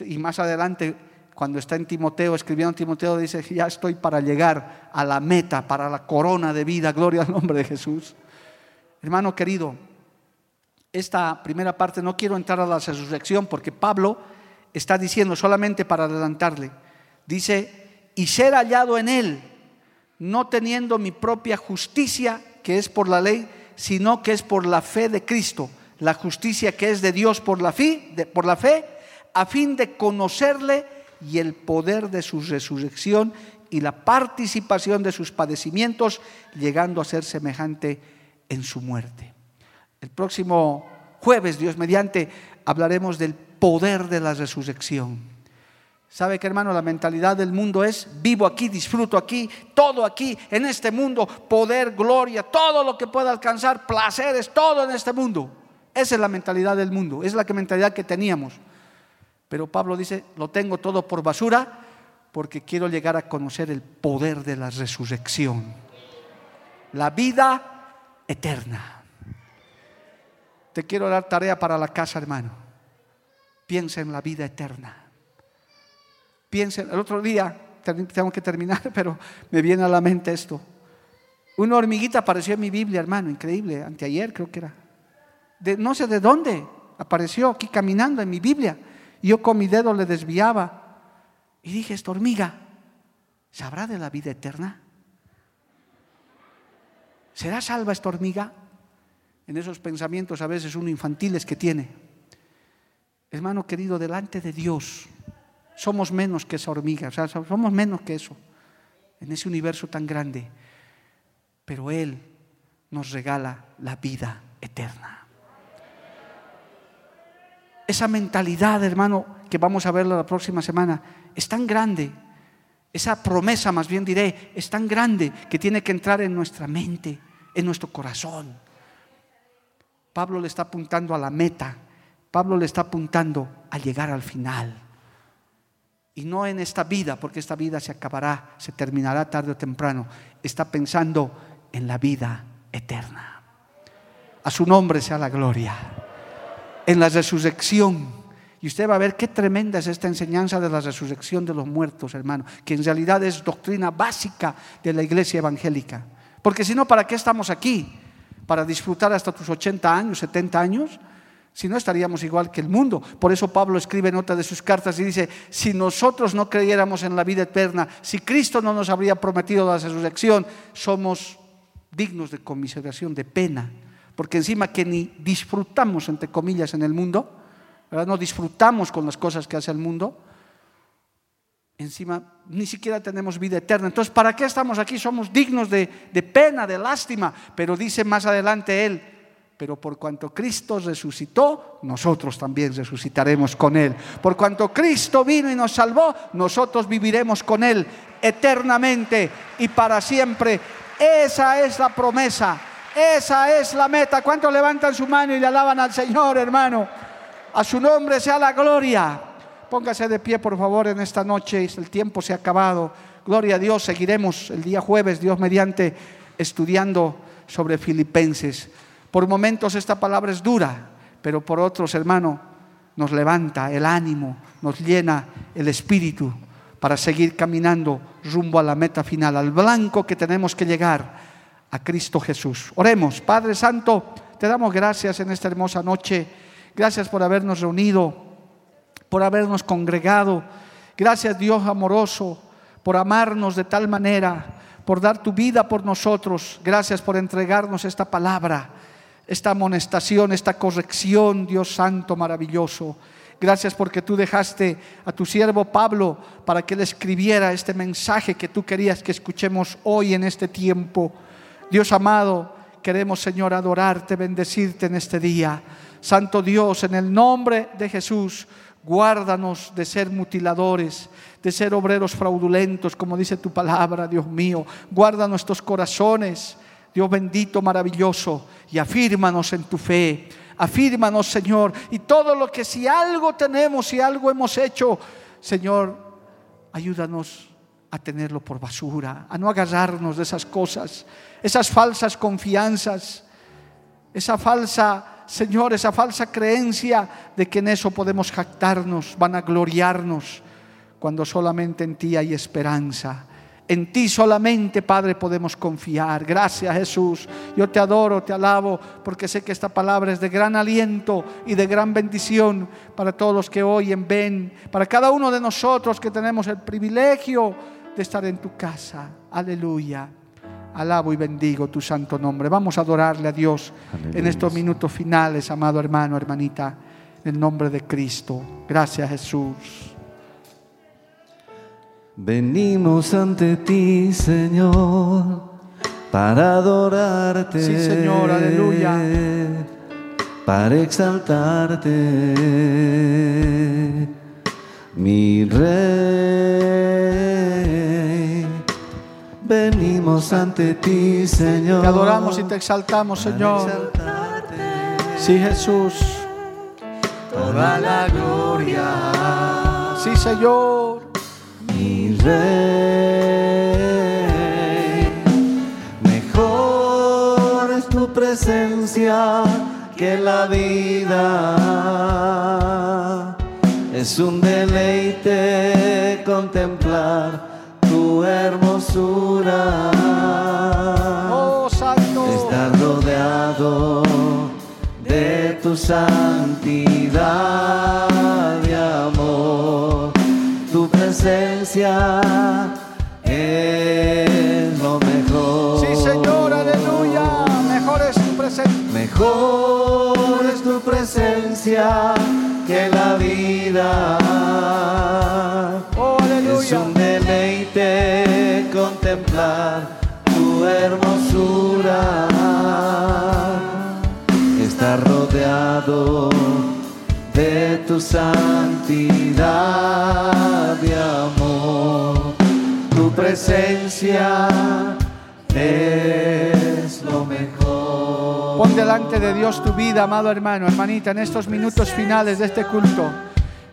Y más adelante, cuando está en Timoteo, escribiendo en Timoteo, dice, ya estoy para llegar a la meta, para la corona de vida. Gloria al nombre de Jesús. Hermano querido, esta primera parte no quiero entrar a la resurrección porque Pablo está diciendo solamente para adelantarle. Dice, y ser hallado en él, no teniendo mi propia justicia, que es por la ley, sino que es por la fe de Cristo, la justicia que es de Dios por la fe, por la fe, a fin de conocerle y el poder de su resurrección y la participación de sus padecimientos, llegando a ser semejante en su muerte. El próximo jueves, Dios mediante, hablaremos del poder de la resurrección. ¿Sabe que hermano? La mentalidad del mundo es vivo aquí, disfruto aquí, todo aquí, en este mundo, poder, gloria, todo lo que pueda alcanzar, placeres, todo en este mundo. Esa es la mentalidad del mundo, es la mentalidad que teníamos. Pero Pablo dice, lo tengo todo por basura porque quiero llegar a conocer el poder de la resurrección. La vida eterna. Te quiero dar tarea para la casa, hermano piensa en la vida eterna. Piensa, el otro día, tengo que terminar, pero me viene a la mente esto. Una hormiguita apareció en mi Biblia, hermano, increíble, anteayer creo que era. De, no sé de dónde, apareció aquí caminando en mi Biblia. Y yo con mi dedo le desviaba. Y dije, esta hormiga, ¿sabrá de la vida eterna? ¿Será salva esta hormiga? En esos pensamientos a veces uno infantiles que tiene. Hermano querido, delante de Dios somos menos que esa hormiga, somos menos que eso, en ese universo tan grande. Pero Él nos regala la vida eterna. Esa mentalidad, hermano, que vamos a ver la próxima semana, es tan grande. Esa promesa, más bien diré, es tan grande que tiene que entrar en nuestra mente, en nuestro corazón. Pablo le está apuntando a la meta. Pablo le está apuntando a llegar al final. Y no en esta vida, porque esta vida se acabará, se terminará tarde o temprano. Está pensando en la vida eterna. A su nombre sea la gloria. En la resurrección. Y usted va a ver qué tremenda es esta enseñanza de la resurrección de los muertos, hermano, que en realidad es doctrina básica de la iglesia evangélica. Porque si no, ¿para qué estamos aquí? ¿Para disfrutar hasta tus 80 años, 70 años? Si no, estaríamos igual que el mundo. Por eso Pablo escribe en otra de sus cartas y dice, si nosotros no creyéramos en la vida eterna, si Cristo no nos habría prometido la resurrección, somos dignos de conmiseración, de pena, porque encima que ni disfrutamos, entre comillas, en el mundo, no disfrutamos con las cosas que hace el mundo, encima ni siquiera tenemos vida eterna. Entonces, ¿para qué estamos aquí? Somos dignos de, de pena, de lástima, pero dice más adelante él, pero por cuanto Cristo resucitó, nosotros también resucitaremos con Él. Por cuanto Cristo vino y nos salvó, nosotros viviremos con Él eternamente y para siempre. Esa es la promesa, esa es la meta. ¿Cuántos levantan su mano y le alaban al Señor, hermano? A su nombre sea la gloria. Póngase de pie, por favor, en esta noche. El tiempo se ha acabado. Gloria a Dios. Seguiremos el día jueves, Dios mediante, estudiando sobre Filipenses. Por momentos esta palabra es dura, pero por otros, hermano, nos levanta el ánimo, nos llena el espíritu para seguir caminando rumbo a la meta final, al blanco que tenemos que llegar, a Cristo Jesús. Oremos, Padre Santo, te damos gracias en esta hermosa noche. Gracias por habernos reunido, por habernos congregado. Gracias Dios amoroso, por amarnos de tal manera, por dar tu vida por nosotros. Gracias por entregarnos esta palabra, esta amonestación, esta corrección, Dios Santo maravilloso. Gracias porque tú dejaste a tu siervo Pablo para que él escribiera este mensaje que tú querías que escuchemos hoy en este tiempo. Dios amado, queremos Señor adorarte, bendecirte en este día. Santo Dios, en el nombre de Jesús, guárdanos de ser mutiladores, de ser obreros fraudulentos, como dice tu palabra, Dios mío. Guarda nuestros corazones, Dios bendito, maravilloso, y afírmanos en tu fe afírmanos, Señor. Y todo lo que si algo tenemos, si algo hemos hecho, Señor, ayúdanos a tenerlo por basura, a no agarrarnos de esas cosas, esas falsas confianzas, esa falsa, Señor, esa falsa creencia de que en eso podemos jactarnos, van a gloriarnos, cuando solamente en ti hay esperanza. En ti solamente, Padre, podemos confiar. Gracias, Jesús. Yo te adoro, te alabo, porque sé que esta palabra es de gran aliento y de gran bendición para todos los que oyen, ven, para cada uno de nosotros que tenemos el privilegio de estar en tu casa. Aleluya. Alabo y bendigo tu santo nombre. Vamos a adorarle a Dios en estos minutos finales, amado hermano, hermanita, en el nombre de Cristo. Gracias, Jesús. Venimos ante ti, Señor, para adorarte. Sí, Señor, aleluya. Para exaltarte, mi rey. Venimos ante ti, Señor. Te adoramos y te exaltamos, Señor. Sí, Jesús. Toda la gloria. Sí, Señor mi rey. Mejor es tu presencia que la vida. Es un deleite contemplar tu hermosura. Oh, Santo. Estar rodeado de tu tu santidad y amor. Presencia es lo mejor. Sí, Señor, aleluya. Mejor es tu presencia. Mejor es tu presencia que la vida. Oh, Es aleluya. un deleite contemplar tu hermosura. Estar rodeado de tu y amor. Tu presencia es lo mejor. Pon delante de Dios tu vida, amado hermano, hermanita, en estos minutos finales de este culto.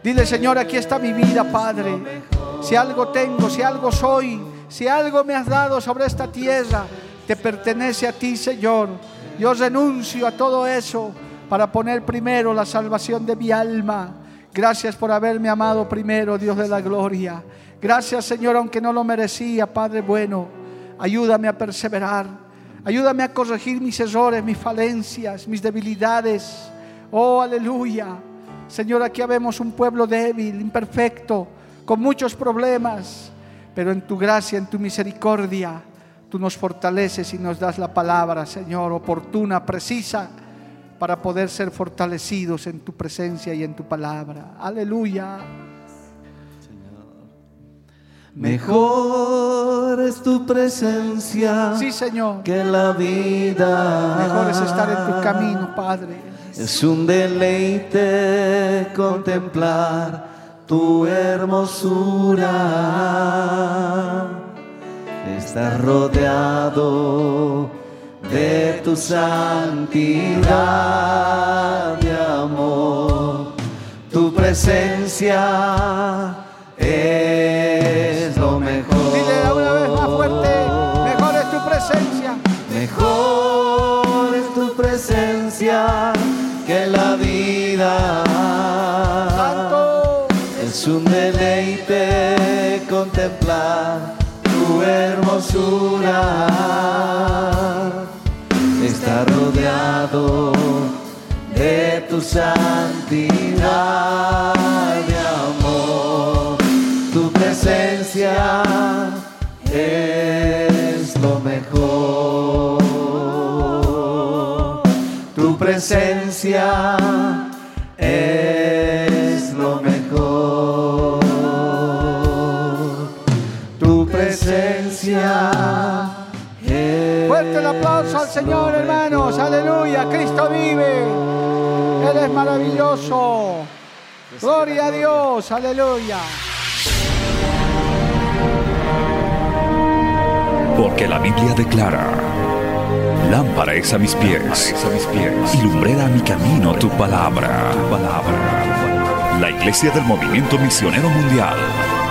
Dile, Señor, aquí está mi vida, Padre. Si algo tengo, si algo soy, si algo me has dado sobre esta tierra, te pertenece a ti, Señor. Yo renuncio a todo eso para poner primero la salvación de mi alma. Gracias por haberme amado primero, Dios de la gloria. Gracias, Señor, aunque no lo merecía, Padre bueno. Ayúdame a perseverar. Ayúdame a corregir mis errores, mis falencias, mis debilidades. Oh, aleluya. Señor, aquí vemos un pueblo débil, imperfecto, con muchos problemas. Pero en tu gracia, en tu misericordia, tú nos fortaleces y nos das la palabra, Señor, oportuna, precisa, para poder ser fortalecidos en tu presencia y en tu palabra. Aleluya. Mejor es tu presencia Sí, Señor. que la vida. Mejor es estar en tu camino, Padre. Es un deleite contemplar tu hermosura. Estar rodeado de tu santidad y amor. Tu presencia es lo mejor. Dile una vez más fuerte, mejor es tu presencia. Mejor es tu presencia que la vida. Santo. Es un deleite contemplar tu hermosura. Está rodeado de tu santidad y amor. Tu presencia es lo mejor. Tu presencia es lo mejor. Tu presencia es Fuerte el aplauso al Señor, hermanos. Aleluya. Cristo vive. Él es maravilloso. Gloria a Dios. Aleluya. Porque la Biblia declara, lámpara es a mis pies, y lumbrera a mi camino tu palabra. La Iglesia del Movimiento Misionero Mundial